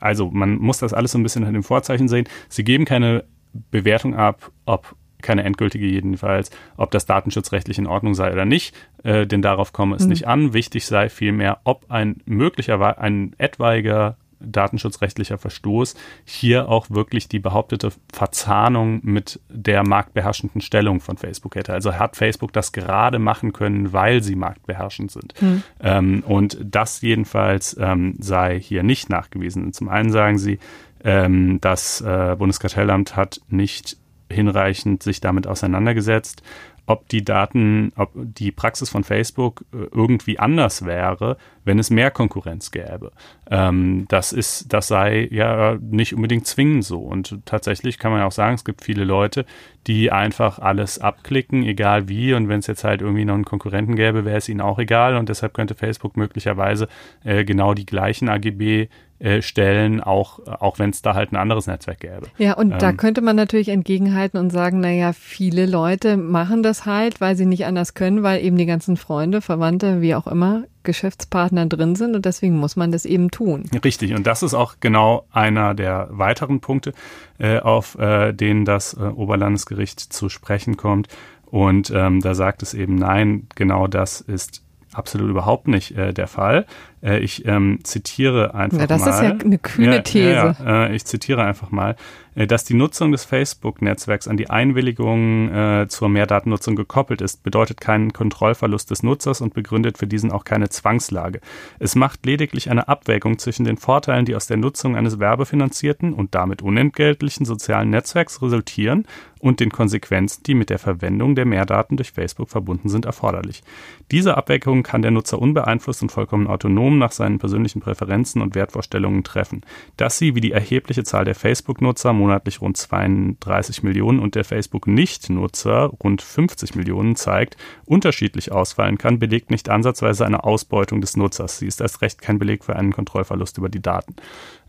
Speaker 2: also man muss das alles so ein bisschen hinter dem Vorzeichen sehen. Sie geben keine Bewertung ab, ob keine endgültige jedenfalls, ob das datenschutzrechtlich in Ordnung sei oder nicht, äh, denn darauf komme es mhm. nicht an. Wichtig sei vielmehr, ob ein möglicherweise ein etwaiger datenschutzrechtlicher Verstoß hier auch wirklich die behauptete Verzahnung mit der marktbeherrschenden Stellung von Facebook hätte. Also hat Facebook das gerade machen können, weil sie marktbeherrschend sind. Hm. Ähm, und das jedenfalls ähm, sei hier nicht nachgewiesen. Zum einen sagen sie, ähm, das äh, Bundeskartellamt hat nicht hinreichend sich damit auseinandergesetzt ob die Daten, ob die Praxis von Facebook äh, irgendwie anders wäre, wenn es mehr Konkurrenz gäbe. Ähm, das ist, das sei ja nicht unbedingt zwingend so. Und tatsächlich kann man auch sagen, es gibt viele Leute, die einfach alles abklicken, egal wie. Und wenn es jetzt halt irgendwie noch einen Konkurrenten gäbe, wäre es ihnen auch egal. Und deshalb könnte Facebook möglicherweise äh, genau die gleichen AGB äh, stellen, auch, auch wenn es da halt ein anderes Netzwerk gäbe.
Speaker 3: Ja, und ähm, da könnte man natürlich entgegenhalten und sagen, naja, viele Leute machen das halt, weil sie nicht anders können, weil eben die ganzen Freunde, Verwandte, wie auch immer, Geschäftspartner drin sind und deswegen muss man das eben tun.
Speaker 2: Richtig, und das ist auch genau einer der weiteren Punkte, äh, auf äh, denen das äh, Oberlandesgericht zu sprechen kommt. Und ähm, da sagt es eben, nein, genau das ist absolut überhaupt nicht äh, der Fall. Äh, ich ähm, zitiere einfach mal.
Speaker 3: Ja, das
Speaker 2: mal.
Speaker 3: ist ja eine kühne These. Ja,
Speaker 2: ja, äh, ich zitiere einfach mal, äh, dass die Nutzung des Facebook-Netzwerks an die Einwilligung äh, zur Mehrdatennutzung gekoppelt ist, bedeutet keinen Kontrollverlust des Nutzers und begründet für diesen auch keine Zwangslage. Es macht lediglich eine Abwägung zwischen den Vorteilen, die aus der Nutzung eines werbefinanzierten und damit unentgeltlichen sozialen Netzwerks resultieren und den Konsequenzen, die mit der Verwendung der Mehrdaten durch Facebook verbunden sind, erforderlich. Diese Abwägung kann der Nutzer unbeeinflusst und vollkommen autonom Konsum nach seinen persönlichen Präferenzen und Wertvorstellungen treffen. Dass sie, wie die erhebliche Zahl der Facebook-Nutzer, monatlich rund 32 Millionen und der Facebook-Nicht-Nutzer rund 50 Millionen zeigt, unterschiedlich ausfallen kann, belegt nicht ansatzweise eine Ausbeutung des Nutzers. Sie ist erst recht kein Beleg für einen Kontrollverlust über die Daten.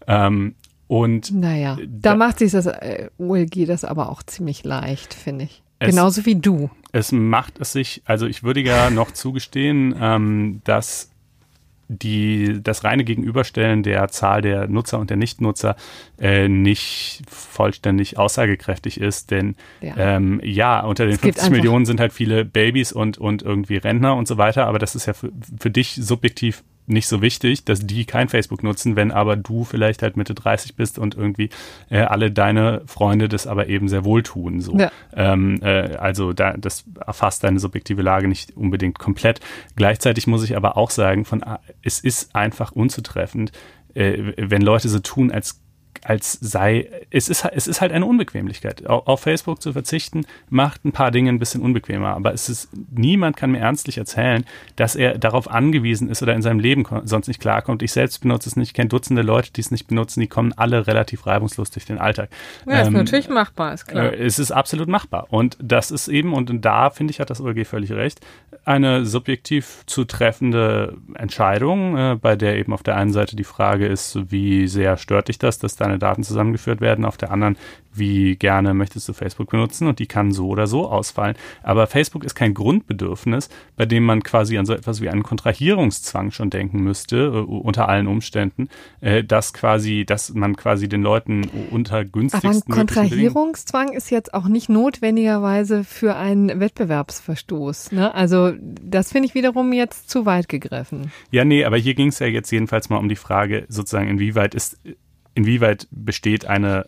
Speaker 2: Ähm, und
Speaker 3: naja, da, da macht sich das äh, OLG das aber auch ziemlich leicht, finde ich. Genauso wie du.
Speaker 2: Es macht es sich, also ich würde ja noch zugestehen, ähm, dass die das reine Gegenüberstellen der Zahl der Nutzer und der Nichtnutzer äh, nicht vollständig aussagekräftig ist. Denn ja, ähm, ja unter den 50 Millionen sind halt viele Babys und, und irgendwie Rentner und so weiter, aber das ist ja für, für dich subjektiv nicht so wichtig, dass die kein Facebook nutzen, wenn aber du vielleicht halt Mitte 30 bist und irgendwie äh, alle deine Freunde das aber eben sehr wohl tun. So. Ja. Ähm, äh, also da, das erfasst deine subjektive Lage nicht unbedingt komplett. Gleichzeitig muss ich aber auch sagen, von, es ist einfach unzutreffend, äh, wenn Leute so tun, als als sei, es ist, es ist halt eine Unbequemlichkeit. Auf, Facebook zu verzichten, macht ein paar Dinge ein bisschen unbequemer. Aber es ist, niemand kann mir ernstlich erzählen, dass er darauf angewiesen ist oder in seinem Leben sonst nicht klarkommt. Ich selbst benutze es nicht, ich kenne Dutzende Leute, die es nicht benutzen, die kommen alle relativ reibungslos durch den Alltag.
Speaker 3: Ja, ähm, ist natürlich machbar, ist klar.
Speaker 2: Äh, es ist absolut machbar. Und das ist eben, und da finde ich, hat das OLG völlig recht, eine subjektiv zu treffende Entscheidung, äh, bei der eben auf der einen Seite die Frage ist, wie sehr stört dich das, dass deine deine Daten zusammengeführt werden, auf der anderen, wie gerne möchtest du Facebook benutzen und die kann so oder so ausfallen. Aber Facebook ist kein Grundbedürfnis, bei dem man quasi an so etwas wie einen Kontrahierungszwang schon denken müsste, äh, unter allen Umständen, äh, dass quasi, dass man quasi den Leuten unter günstigsten Aber
Speaker 3: ein Kontrahierungszwang ist jetzt auch nicht notwendigerweise für einen Wettbewerbsverstoß. Ne? Also das finde ich wiederum jetzt zu weit gegriffen.
Speaker 2: Ja, nee, aber hier ging es ja jetzt jedenfalls mal um die Frage, sozusagen, inwieweit ist inwieweit besteht eine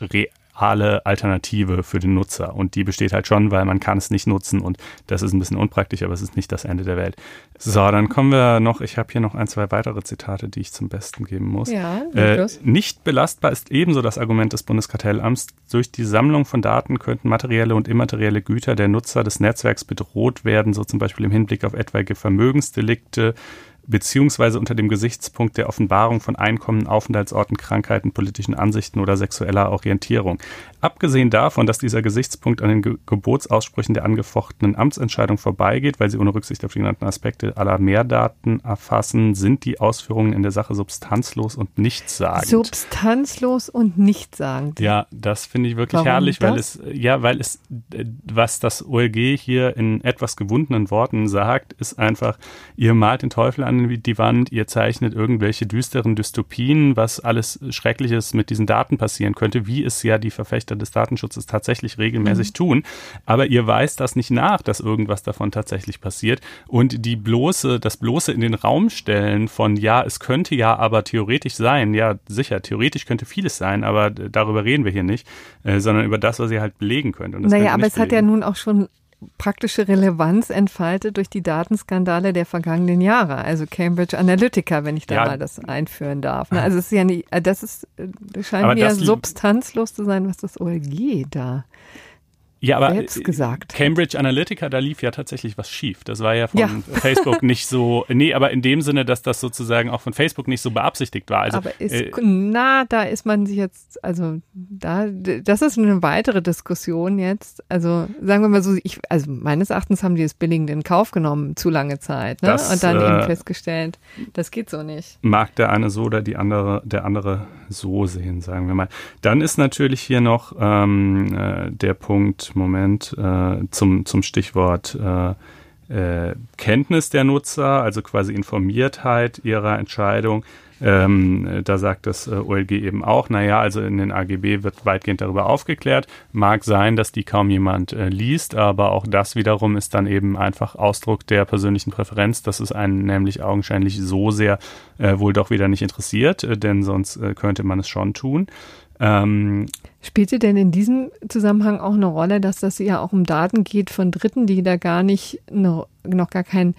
Speaker 2: reale Alternative für den Nutzer. Und die besteht halt schon, weil man kann es nicht nutzen und das ist ein bisschen unpraktisch, aber es ist nicht das Ende der Welt. So, dann kommen wir noch, ich habe hier noch ein, zwei weitere Zitate, die ich zum Besten geben muss.
Speaker 3: Ja, äh,
Speaker 2: nicht belastbar ist ebenso das Argument des Bundeskartellamts. Durch die Sammlung von Daten könnten materielle und immaterielle Güter der Nutzer des Netzwerks bedroht werden, so zum Beispiel im Hinblick auf etwaige Vermögensdelikte, beziehungsweise unter dem Gesichtspunkt der Offenbarung von Einkommen, Aufenthaltsorten, Krankheiten, politischen Ansichten oder sexueller Orientierung. Abgesehen davon, dass dieser Gesichtspunkt an den Ge Gebotsaussprüchen der angefochtenen Amtsentscheidung vorbeigeht, weil sie ohne Rücksicht auf die genannten Aspekte aller Mehrdaten erfassen, sind die Ausführungen in der Sache substanzlos und nichtssagend.
Speaker 3: Substanzlos und nichtssagend.
Speaker 2: Ja, das finde ich wirklich Warum herrlich, das? weil es, ja, weil es, was das OLG hier in etwas gewundenen Worten sagt, ist einfach, ihr malt den Teufel an an die Wand, ihr zeichnet irgendwelche düsteren Dystopien, was alles Schreckliches mit diesen Daten passieren könnte, wie es ja die Verfechter des Datenschutzes tatsächlich regelmäßig mhm. tun. Aber ihr weist das nicht nach, dass irgendwas davon tatsächlich passiert. Und die bloße, das bloße in den Raum stellen von, ja, es könnte ja aber theoretisch sein, ja, sicher, theoretisch könnte vieles sein, aber darüber reden wir hier nicht, äh, sondern über das, was ihr halt belegen könnt.
Speaker 3: naja, aber es belegen. hat ja nun auch schon praktische Relevanz entfaltet durch die Datenskandale der vergangenen Jahre, also Cambridge Analytica, wenn ich da ja. mal das einführen darf. Ne? Also es ist ja nicht, das ist, das scheint Aber mir substanzlos zu sein, was das OLG da
Speaker 2: ja, aber
Speaker 3: selbst gesagt
Speaker 2: Cambridge Analytica, da lief ja tatsächlich was schief. Das war ja von ja. Facebook nicht so, nee, aber in dem Sinne, dass das sozusagen auch von Facebook nicht so beabsichtigt war. Also,
Speaker 3: aber ist, äh, na, da ist man sich jetzt, also da, das ist eine weitere Diskussion jetzt. Also sagen wir mal so, ich, also meines Erachtens haben die es billigend in Kauf genommen, zu lange Zeit, ne? Das, Und dann äh, eben festgestellt, das geht so nicht.
Speaker 2: Mag der eine so oder die andere, der andere so sehen, sagen wir mal. Dann ist natürlich hier noch ähm, äh, der Punkt, Moment, äh, zum, zum Stichwort äh, äh, Kenntnis der Nutzer, also quasi Informiertheit ihrer Entscheidung. Ähm, da sagt das äh, OLG eben auch, naja, also in den AGB wird weitgehend darüber aufgeklärt. Mag sein, dass die kaum jemand äh, liest, aber auch das wiederum ist dann eben einfach Ausdruck der persönlichen Präferenz, dass es einen nämlich augenscheinlich so sehr äh, wohl doch wieder nicht interessiert, äh, denn sonst äh, könnte man es schon tun.
Speaker 3: Ähm, Spielte denn in diesem Zusammenhang auch eine Rolle, dass das ja auch um Daten geht von Dritten, die da gar nicht, noch, noch gar keinen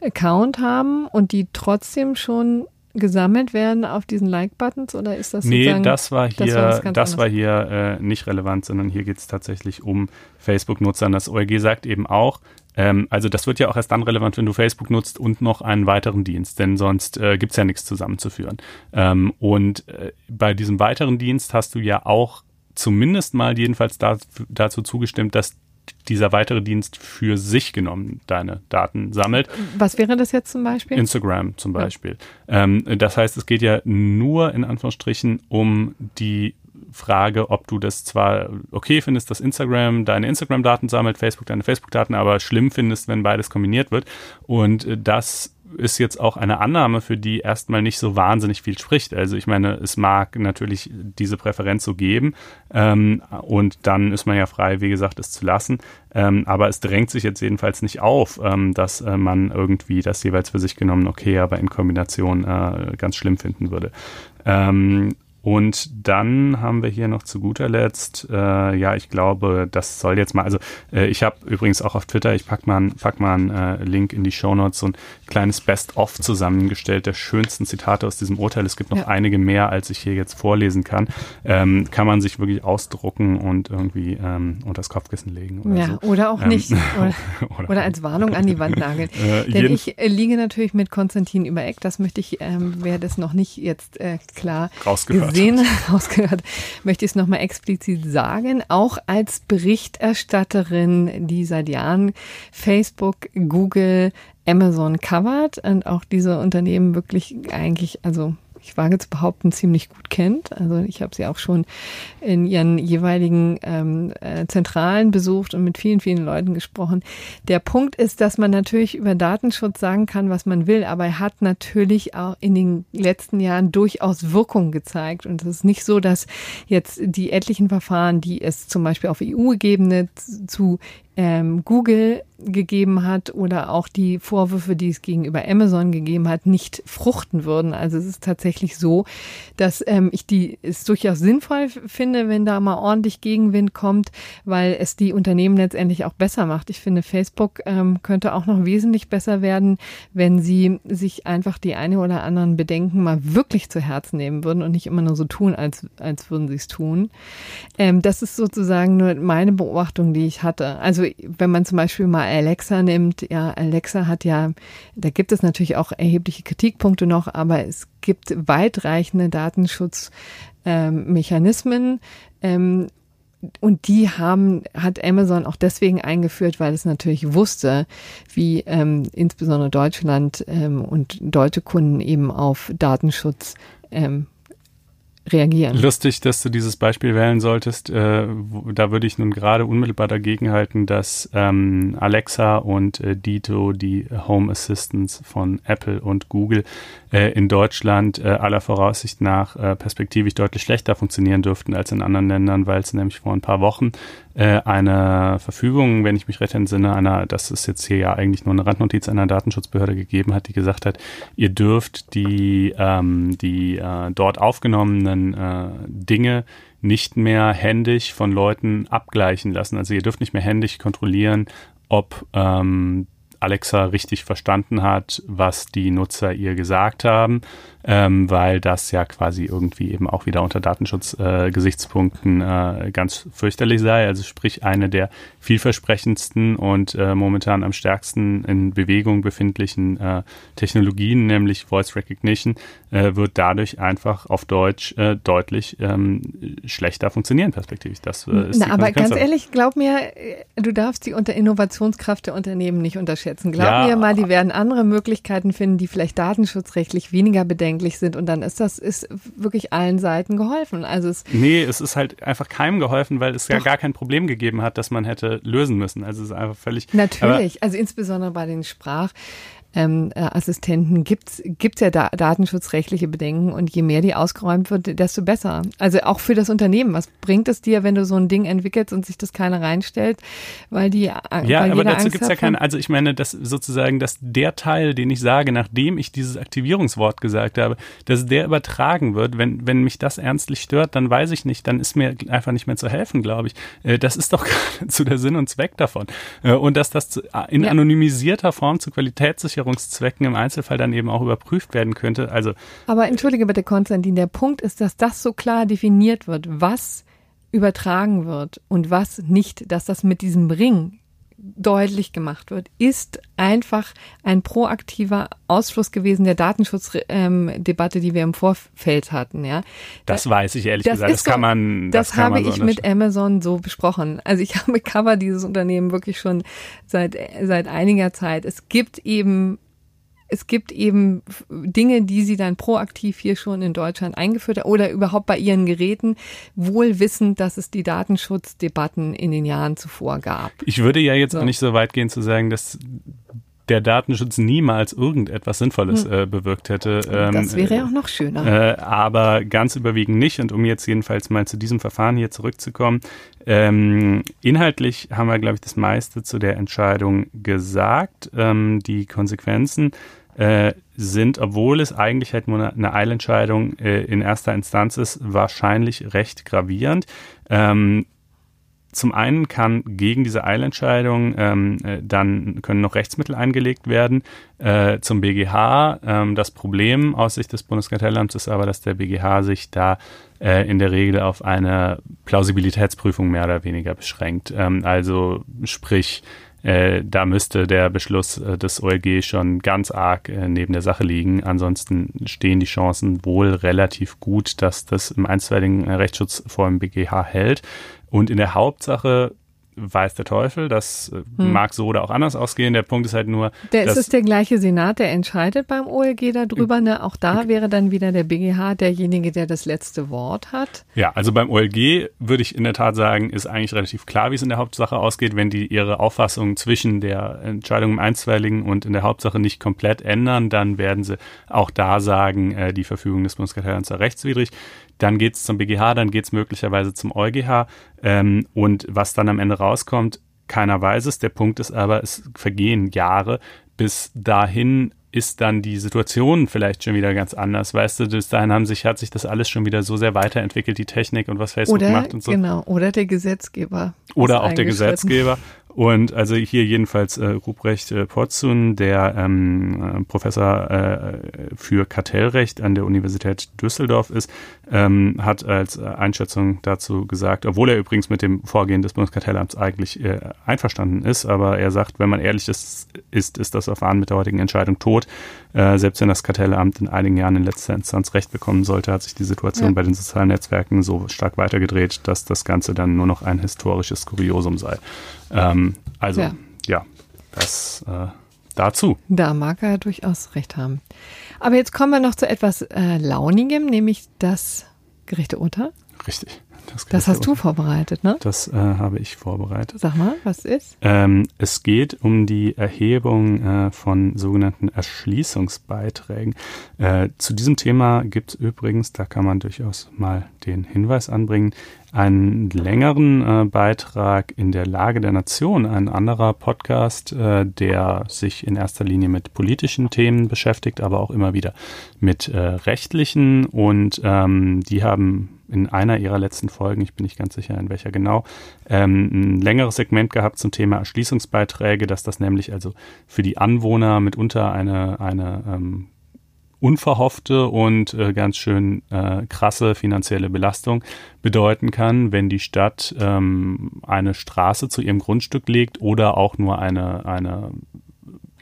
Speaker 3: Account haben und die trotzdem schon gesammelt werden auf diesen Like-Buttons oder ist das
Speaker 2: Nee, das war hier, das war, das war hier äh, nicht relevant, sondern hier geht es tatsächlich um Facebook-Nutzer. Das OLG sagt eben auch, ähm, also das wird ja auch erst dann relevant, wenn du Facebook nutzt und noch einen weiteren Dienst, denn sonst äh, gibt es ja nichts zusammenzuführen. Ähm, und äh, bei diesem weiteren Dienst hast du ja auch zumindest mal jedenfalls da, dazu zugestimmt, dass dieser weitere Dienst für sich genommen deine Daten sammelt.
Speaker 3: Was wäre das jetzt zum Beispiel?
Speaker 2: Instagram zum Beispiel. Ja. Ähm, das heißt, es geht ja nur in Anführungsstrichen um die Frage, ob du das zwar okay findest, dass Instagram deine Instagram-Daten sammelt, Facebook deine Facebook-Daten, aber schlimm findest, wenn beides kombiniert wird. Und äh, das ist jetzt auch eine Annahme, für die erstmal nicht so wahnsinnig viel spricht. Also ich meine, es mag natürlich diese Präferenz so geben ähm, und dann ist man ja frei, wie gesagt, es zu lassen. Ähm, aber es drängt sich jetzt jedenfalls nicht auf, ähm, dass äh, man irgendwie das jeweils für sich genommen okay, aber in Kombination äh, ganz schlimm finden würde. Und dann haben wir hier noch zu guter Letzt, äh, ja, ich glaube, das soll jetzt mal, also äh, ich habe übrigens auch auf Twitter, ich pack mal, pack mal einen äh, Link in die Show Notes, so ein kleines Best-of zusammengestellt der schönsten Zitate aus diesem Urteil. Es gibt noch ja. einige mehr, als ich hier jetzt vorlesen kann. Ähm, kann man sich wirklich ausdrucken und irgendwie ähm, unter das Kopfkissen legen. Oder
Speaker 3: ja,
Speaker 2: so.
Speaker 3: oder auch ähm, nicht. Oder, oder, oder, als Warnung an die Wand nageln. Äh, Denn ich äh, liege natürlich mit Konstantin über Eck, das möchte ich, ähm, wer das noch nicht jetzt äh, klar
Speaker 2: Rausgehört
Speaker 3: gesehen, rausgehört, möchte ich es nochmal explizit sagen. Auch als Berichterstatterin, die seit Jahren Facebook, Google, Amazon covert und auch diese Unternehmen wirklich eigentlich, also ich wage zu behaupten, ziemlich gut kennt. Also ich habe sie auch schon in ihren jeweiligen ähm, äh, Zentralen besucht und mit vielen, vielen Leuten gesprochen. Der Punkt ist, dass man natürlich über Datenschutz sagen kann, was man will, aber er hat natürlich auch in den letzten Jahren durchaus Wirkung gezeigt. Und es ist nicht so, dass jetzt die etlichen Verfahren, die es zum Beispiel auf EU-Ebene zu ähm, Google gegeben hat oder auch die Vorwürfe, die es gegenüber Amazon gegeben hat, nicht fruchten würden. Also es ist tatsächlich so, dass ähm, ich die es durchaus sinnvoll finde, wenn da mal ordentlich Gegenwind kommt, weil es die Unternehmen letztendlich auch besser macht. Ich finde, Facebook ähm, könnte auch noch wesentlich besser werden, wenn sie sich einfach die eine oder anderen Bedenken mal wirklich zu Herzen nehmen würden und nicht immer nur so tun, als, als würden sie es tun. Ähm, das ist sozusagen nur meine Beobachtung, die ich hatte. Also wenn man zum Beispiel mal Alexa nimmt, ja, Alexa hat ja, da gibt es natürlich auch erhebliche Kritikpunkte noch, aber es gibt weitreichende Datenschutzmechanismen. Ähm, und die haben, hat Amazon auch deswegen eingeführt, weil es natürlich wusste, wie ähm, insbesondere Deutschland ähm, und deutsche Kunden eben auf Datenschutz ähm, reagieren.
Speaker 2: Lustig, dass du dieses Beispiel wählen solltest. Äh, wo, da würde ich nun gerade unmittelbar dagegen halten, dass ähm, Alexa und äh, Dito, die Home Assistants von Apple und Google, äh, in Deutschland äh, aller Voraussicht nach äh, perspektivisch deutlich schlechter funktionieren dürften als in anderen Ländern, weil es nämlich vor ein paar Wochen äh, eine Verfügung, wenn ich mich recht entsinne, einer, das ist jetzt hier ja eigentlich nur eine Randnotiz einer Datenschutzbehörde gegeben hat, die gesagt hat, ihr dürft die, ähm, die äh, dort aufgenommenen äh, Dinge nicht mehr händisch von Leuten abgleichen lassen. Also ihr dürft nicht mehr händisch kontrollieren, ob ähm, Alexa richtig verstanden hat, was die Nutzer ihr gesagt haben, ähm, weil das ja quasi irgendwie eben auch wieder unter Datenschutzgesichtspunkten äh, äh, ganz fürchterlich sei. Also sprich eine der vielversprechendsten und äh, momentan am stärksten in Bewegung befindlichen äh, Technologien, nämlich Voice Recognition, äh, wird dadurch einfach auf Deutsch äh, deutlich ähm, schlechter funktionieren perspektivisch. Das
Speaker 3: ist Na, aber ganz ehrlich, glaub mir, du darfst die unter Innovationskraft der Unternehmen nicht unterschätzen. Glaub ja, mir mal, die werden andere Möglichkeiten finden, die vielleicht datenschutzrechtlich weniger bedenken eigentlich sind. Und dann ist das ist wirklich allen Seiten geholfen. Also es
Speaker 2: nee, es ist halt einfach keinem geholfen, weil es doch. ja gar kein Problem gegeben hat, das man hätte lösen müssen. Also es ist einfach völlig.
Speaker 3: Natürlich, also insbesondere bei den Sprach ähm, äh, Assistenten gibt's gibt's ja da datenschutzrechtliche Bedenken und je mehr die ausgeräumt wird, desto besser. Also auch für das Unternehmen. Was bringt es dir, wenn du so ein Ding entwickelst und sich das keiner reinstellt, weil die
Speaker 2: ja, weil aber dazu Angst gibt's ja keine. Also ich meine, dass sozusagen, dass der Teil, den ich sage, nachdem ich dieses Aktivierungswort gesagt habe, dass der übertragen wird. Wenn wenn mich das ernstlich stört, dann weiß ich nicht, dann ist mir einfach nicht mehr zu helfen, glaube ich. Äh, das ist doch zu der Sinn und Zweck davon. Äh, und dass das in anonymisierter Form zu Qualitätssicherung Versicherungszwecken im Einzelfall dann eben auch überprüft werden könnte. Also
Speaker 3: Aber entschuldige bitte, Konstantin, der Punkt ist, dass das so klar definiert wird, was übertragen wird und was nicht, dass das mit diesem Ring deutlich gemacht wird, ist einfach ein proaktiver Ausfluss gewesen der Datenschutzdebatte, ähm, die wir im Vorfeld hatten. Ja,
Speaker 2: das weiß ich ehrlich das gesagt. Das kann man.
Speaker 3: Das, das kann habe man so ich mit Amazon so besprochen. Also ich habe Cover dieses Unternehmen wirklich schon seit seit einiger Zeit. Es gibt eben es gibt eben Dinge, die sie dann proaktiv hier schon in Deutschland eingeführt hat oder überhaupt bei ihren Geräten, wohl wissend, dass es die Datenschutzdebatten in den Jahren zuvor gab.
Speaker 2: Ich würde ja jetzt so. auch nicht so weit gehen zu sagen, dass der Datenschutz niemals irgendetwas Sinnvolles hm. äh, bewirkt hätte.
Speaker 3: Ähm, das wäre ja auch noch schöner.
Speaker 2: Äh, aber ganz überwiegend nicht. Und um jetzt jedenfalls mal zu diesem Verfahren hier zurückzukommen, ähm, inhaltlich haben wir, glaube ich, das meiste zu der Entscheidung gesagt. Ähm, die Konsequenzen äh, sind, obwohl es eigentlich halt nur eine Eilentscheidung äh, in erster Instanz ist, wahrscheinlich recht gravierend. Ähm, zum einen kann gegen diese Eilentscheidung ähm, äh, dann können noch Rechtsmittel eingelegt werden äh, zum BGH. Ähm, das Problem aus Sicht des Bundeskartellamts ist aber, dass der BGH sich da äh, in der Regel auf eine Plausibilitätsprüfung mehr oder weniger beschränkt. Ähm, also sprich, äh, da müsste der Beschluss äh, des OLG schon ganz arg äh, neben der Sache liegen. Ansonsten stehen die Chancen wohl relativ gut, dass das im einstweiligen Rechtsschutz vor dem BGH hält. Und in der Hauptsache weiß der Teufel. Das äh, hm. mag so oder auch anders ausgehen. Der Punkt ist halt nur.
Speaker 3: Der ist es der gleiche Senat, der entscheidet beim OLG darüber. Ne? Auch da wäre dann wieder der BGH derjenige, der das letzte Wort hat.
Speaker 2: Ja, also beim OLG würde ich in der Tat sagen, ist eigentlich relativ klar, wie es in der Hauptsache ausgeht. Wenn die ihre Auffassung zwischen der Entscheidung im Einstweiligen und in der Hauptsache nicht komplett ändern, dann werden sie auch da sagen, äh, die Verfügung des Bundeskartellamts sei rechtswidrig dann geht es zum BGH, dann geht es möglicherweise zum EuGH. Ähm, und was dann am Ende rauskommt, keiner weiß es. Der Punkt ist aber, es vergehen Jahre. Bis dahin ist dann die Situation vielleicht schon wieder ganz anders. Weißt du, bis dahin haben sich, hat sich das alles schon wieder so sehr weiterentwickelt, die Technik und was Facebook
Speaker 3: oder,
Speaker 2: macht und so.
Speaker 3: Genau, oder der Gesetzgeber.
Speaker 2: Oder auch der Gesetzgeber. Und also hier jedenfalls äh, Ruprecht äh, Potzun, der ähm, äh, Professor äh, für Kartellrecht an der Universität Düsseldorf ist, ähm, hat als äh, Einschätzung dazu gesagt, obwohl er übrigens mit dem Vorgehen des Bundeskartellamts eigentlich äh, einverstanden ist, aber er sagt, wenn man ehrlich ist, ist, ist das Verfahren mit der heutigen Entscheidung tot. Äh, selbst wenn das Kartellamt in einigen Jahren in letzter Instanz Recht bekommen sollte, hat sich die Situation ja. bei den sozialen Netzwerken so stark weitergedreht, dass das Ganze dann nur noch ein historisches Kuriosum sei. Ähm, also, ja, ja das äh, dazu.
Speaker 3: Da mag er durchaus recht haben. Aber jetzt kommen wir noch zu etwas äh, Launigem, nämlich das gerechte Urteil.
Speaker 2: Richtig.
Speaker 3: Das, das hast du vorbereitet, ne?
Speaker 2: Das äh, habe ich vorbereitet.
Speaker 3: Sag mal, was ist?
Speaker 2: Ähm, es geht um die Erhebung äh, von sogenannten Erschließungsbeiträgen. Äh, zu diesem Thema gibt es übrigens, da kann man durchaus mal den Hinweis anbringen, einen längeren äh, Beitrag in der Lage der Nation, ein anderer Podcast, äh, der sich in erster Linie mit politischen Themen beschäftigt, aber auch immer wieder mit äh, rechtlichen. Und ähm, die haben in einer ihrer letzten Folgen, ich bin nicht ganz sicher, in welcher genau, ähm, ein längeres Segment gehabt zum Thema Erschließungsbeiträge, dass das nämlich also für die Anwohner mitunter eine, eine ähm, unverhoffte und äh, ganz schön äh, krasse finanzielle Belastung bedeuten kann, wenn die Stadt ähm, eine Straße zu ihrem Grundstück legt oder auch nur eine, eine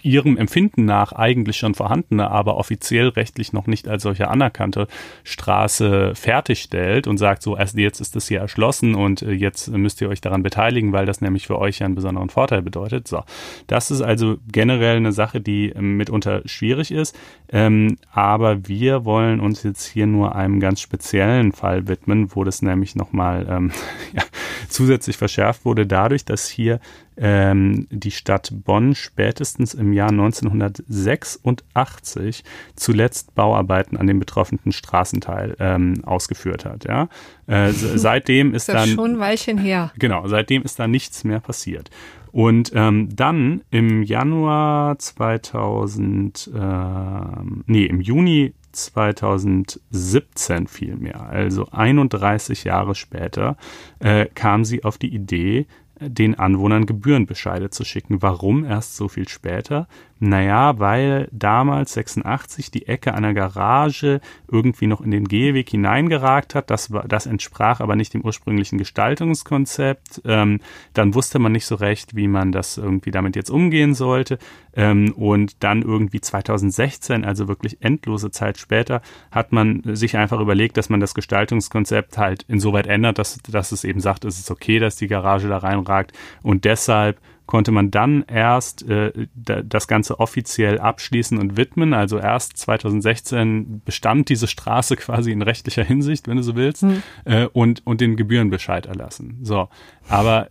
Speaker 2: ihrem Empfinden nach eigentlich schon vorhandene, aber offiziell rechtlich noch nicht als solche anerkannte Straße fertigstellt und sagt so, erst jetzt ist das hier erschlossen und äh, jetzt müsst ihr euch daran beteiligen, weil das nämlich für euch ja einen besonderen Vorteil bedeutet. So, das ist also generell eine Sache, die ähm, mitunter schwierig ist, ähm, aber wir wollen uns jetzt hier nur einem ganz speziellen Fall widmen, wo das nämlich nochmal ähm, ja, zusätzlich verschärft wurde dadurch, dass hier ähm, die Stadt Bonn spätestens im Jahr 1986 zuletzt Bauarbeiten an dem betroffenen Straßenteil ähm, ausgeführt hat. Ja? Äh, seitdem ist, ist dann
Speaker 3: schon ein Weilchen her.
Speaker 2: Genau, seitdem ist da nichts mehr passiert. Und ähm, dann im Januar 2000, äh, nee, im Juni 2017 vielmehr, also 31 Jahre später, äh, kam sie auf die Idee, den Anwohnern Gebührenbescheide zu schicken. Warum erst so viel später? Naja, weil damals 86 die Ecke einer Garage irgendwie noch in den Gehweg hineingeragt hat. Das, war, das entsprach aber nicht dem ursprünglichen Gestaltungskonzept. Ähm, dann wusste man nicht so recht, wie man das irgendwie damit jetzt umgehen sollte. Ähm, und dann irgendwie 2016, also wirklich endlose Zeit später, hat man sich einfach überlegt, dass man das Gestaltungskonzept halt insoweit ändert, dass, dass es eben sagt, es ist okay, dass die Garage da reinragt. Und deshalb konnte man dann erst äh, das Ganze offiziell abschließen und widmen. Also erst 2016 bestand diese Straße quasi in rechtlicher Hinsicht, wenn du so willst, mhm. äh, und, und den Gebührenbescheid erlassen. So, aber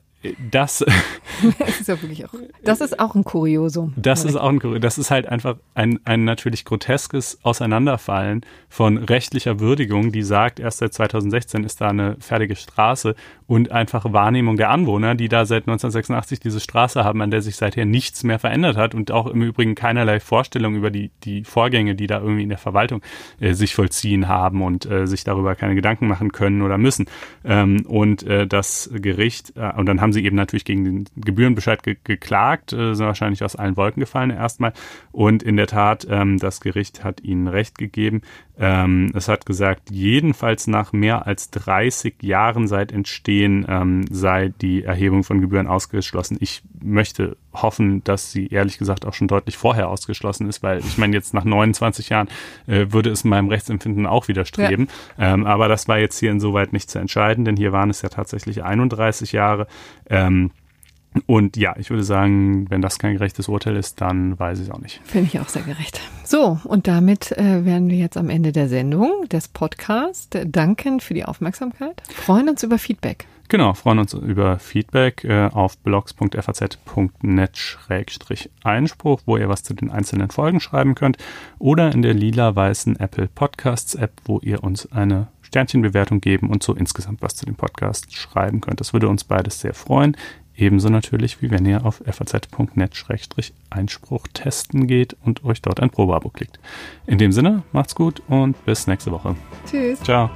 Speaker 2: das,
Speaker 3: das ist ja wirklich auch, das ist auch ein Kuriosum.
Speaker 2: Das ist auch ein Kuriosum. Das ist halt einfach ein, ein natürlich groteskes Auseinanderfallen von rechtlicher Würdigung, die sagt, erst seit 2016 ist da eine fertige Straße und einfach Wahrnehmung der Anwohner, die da seit 1986 diese Straße haben, an der sich seither nichts mehr verändert hat und auch im Übrigen keinerlei Vorstellung über die, die Vorgänge, die da irgendwie in der Verwaltung äh, sich vollziehen haben und äh, sich darüber keine Gedanken machen können oder müssen. Ähm, und äh, das Gericht, äh, und dann haben sie eben natürlich gegen den Gebührenbescheid ge geklagt, äh, sind wahrscheinlich aus allen Wolken gefallen erstmal. Und in der Tat, ähm, das Gericht hat ihnen Recht gegeben. Ähm, es hat gesagt, jedenfalls nach mehr als 30 Jahren seit Entstehen ähm, sei die Erhebung von Gebühren ausgeschlossen. Ich möchte hoffen, dass sie ehrlich gesagt auch schon deutlich vorher ausgeschlossen ist, weil ich meine, jetzt nach 29 Jahren äh, würde es meinem Rechtsempfinden auch widerstreben. Ja. Ähm, aber das war jetzt hier insoweit nicht zu entscheiden, denn hier waren es ja tatsächlich 31 Jahre. Ähm, und ja, ich würde sagen, wenn das kein gerechtes Urteil ist, dann weiß ich es auch nicht.
Speaker 3: Finde ich auch sehr gerecht. So, und damit äh, wären wir jetzt am Ende der Sendung, des Podcasts. Danken für die Aufmerksamkeit. Freuen uns über Feedback.
Speaker 2: Genau, freuen uns über Feedback äh, auf blogs.faz.net-einspruch, wo ihr was zu den einzelnen Folgen schreiben könnt, oder in der lila-weißen Apple Podcasts App, wo ihr uns eine Sternchenbewertung geben und so insgesamt was zu dem Podcast schreiben könnt. Das würde uns beides sehr freuen. Ebenso natürlich, wie wenn ihr auf faz.net-einspruch testen geht und euch dort ein Probeabo klickt. In dem Sinne, macht's gut und bis nächste Woche.
Speaker 3: Tschüss.
Speaker 2: Ciao.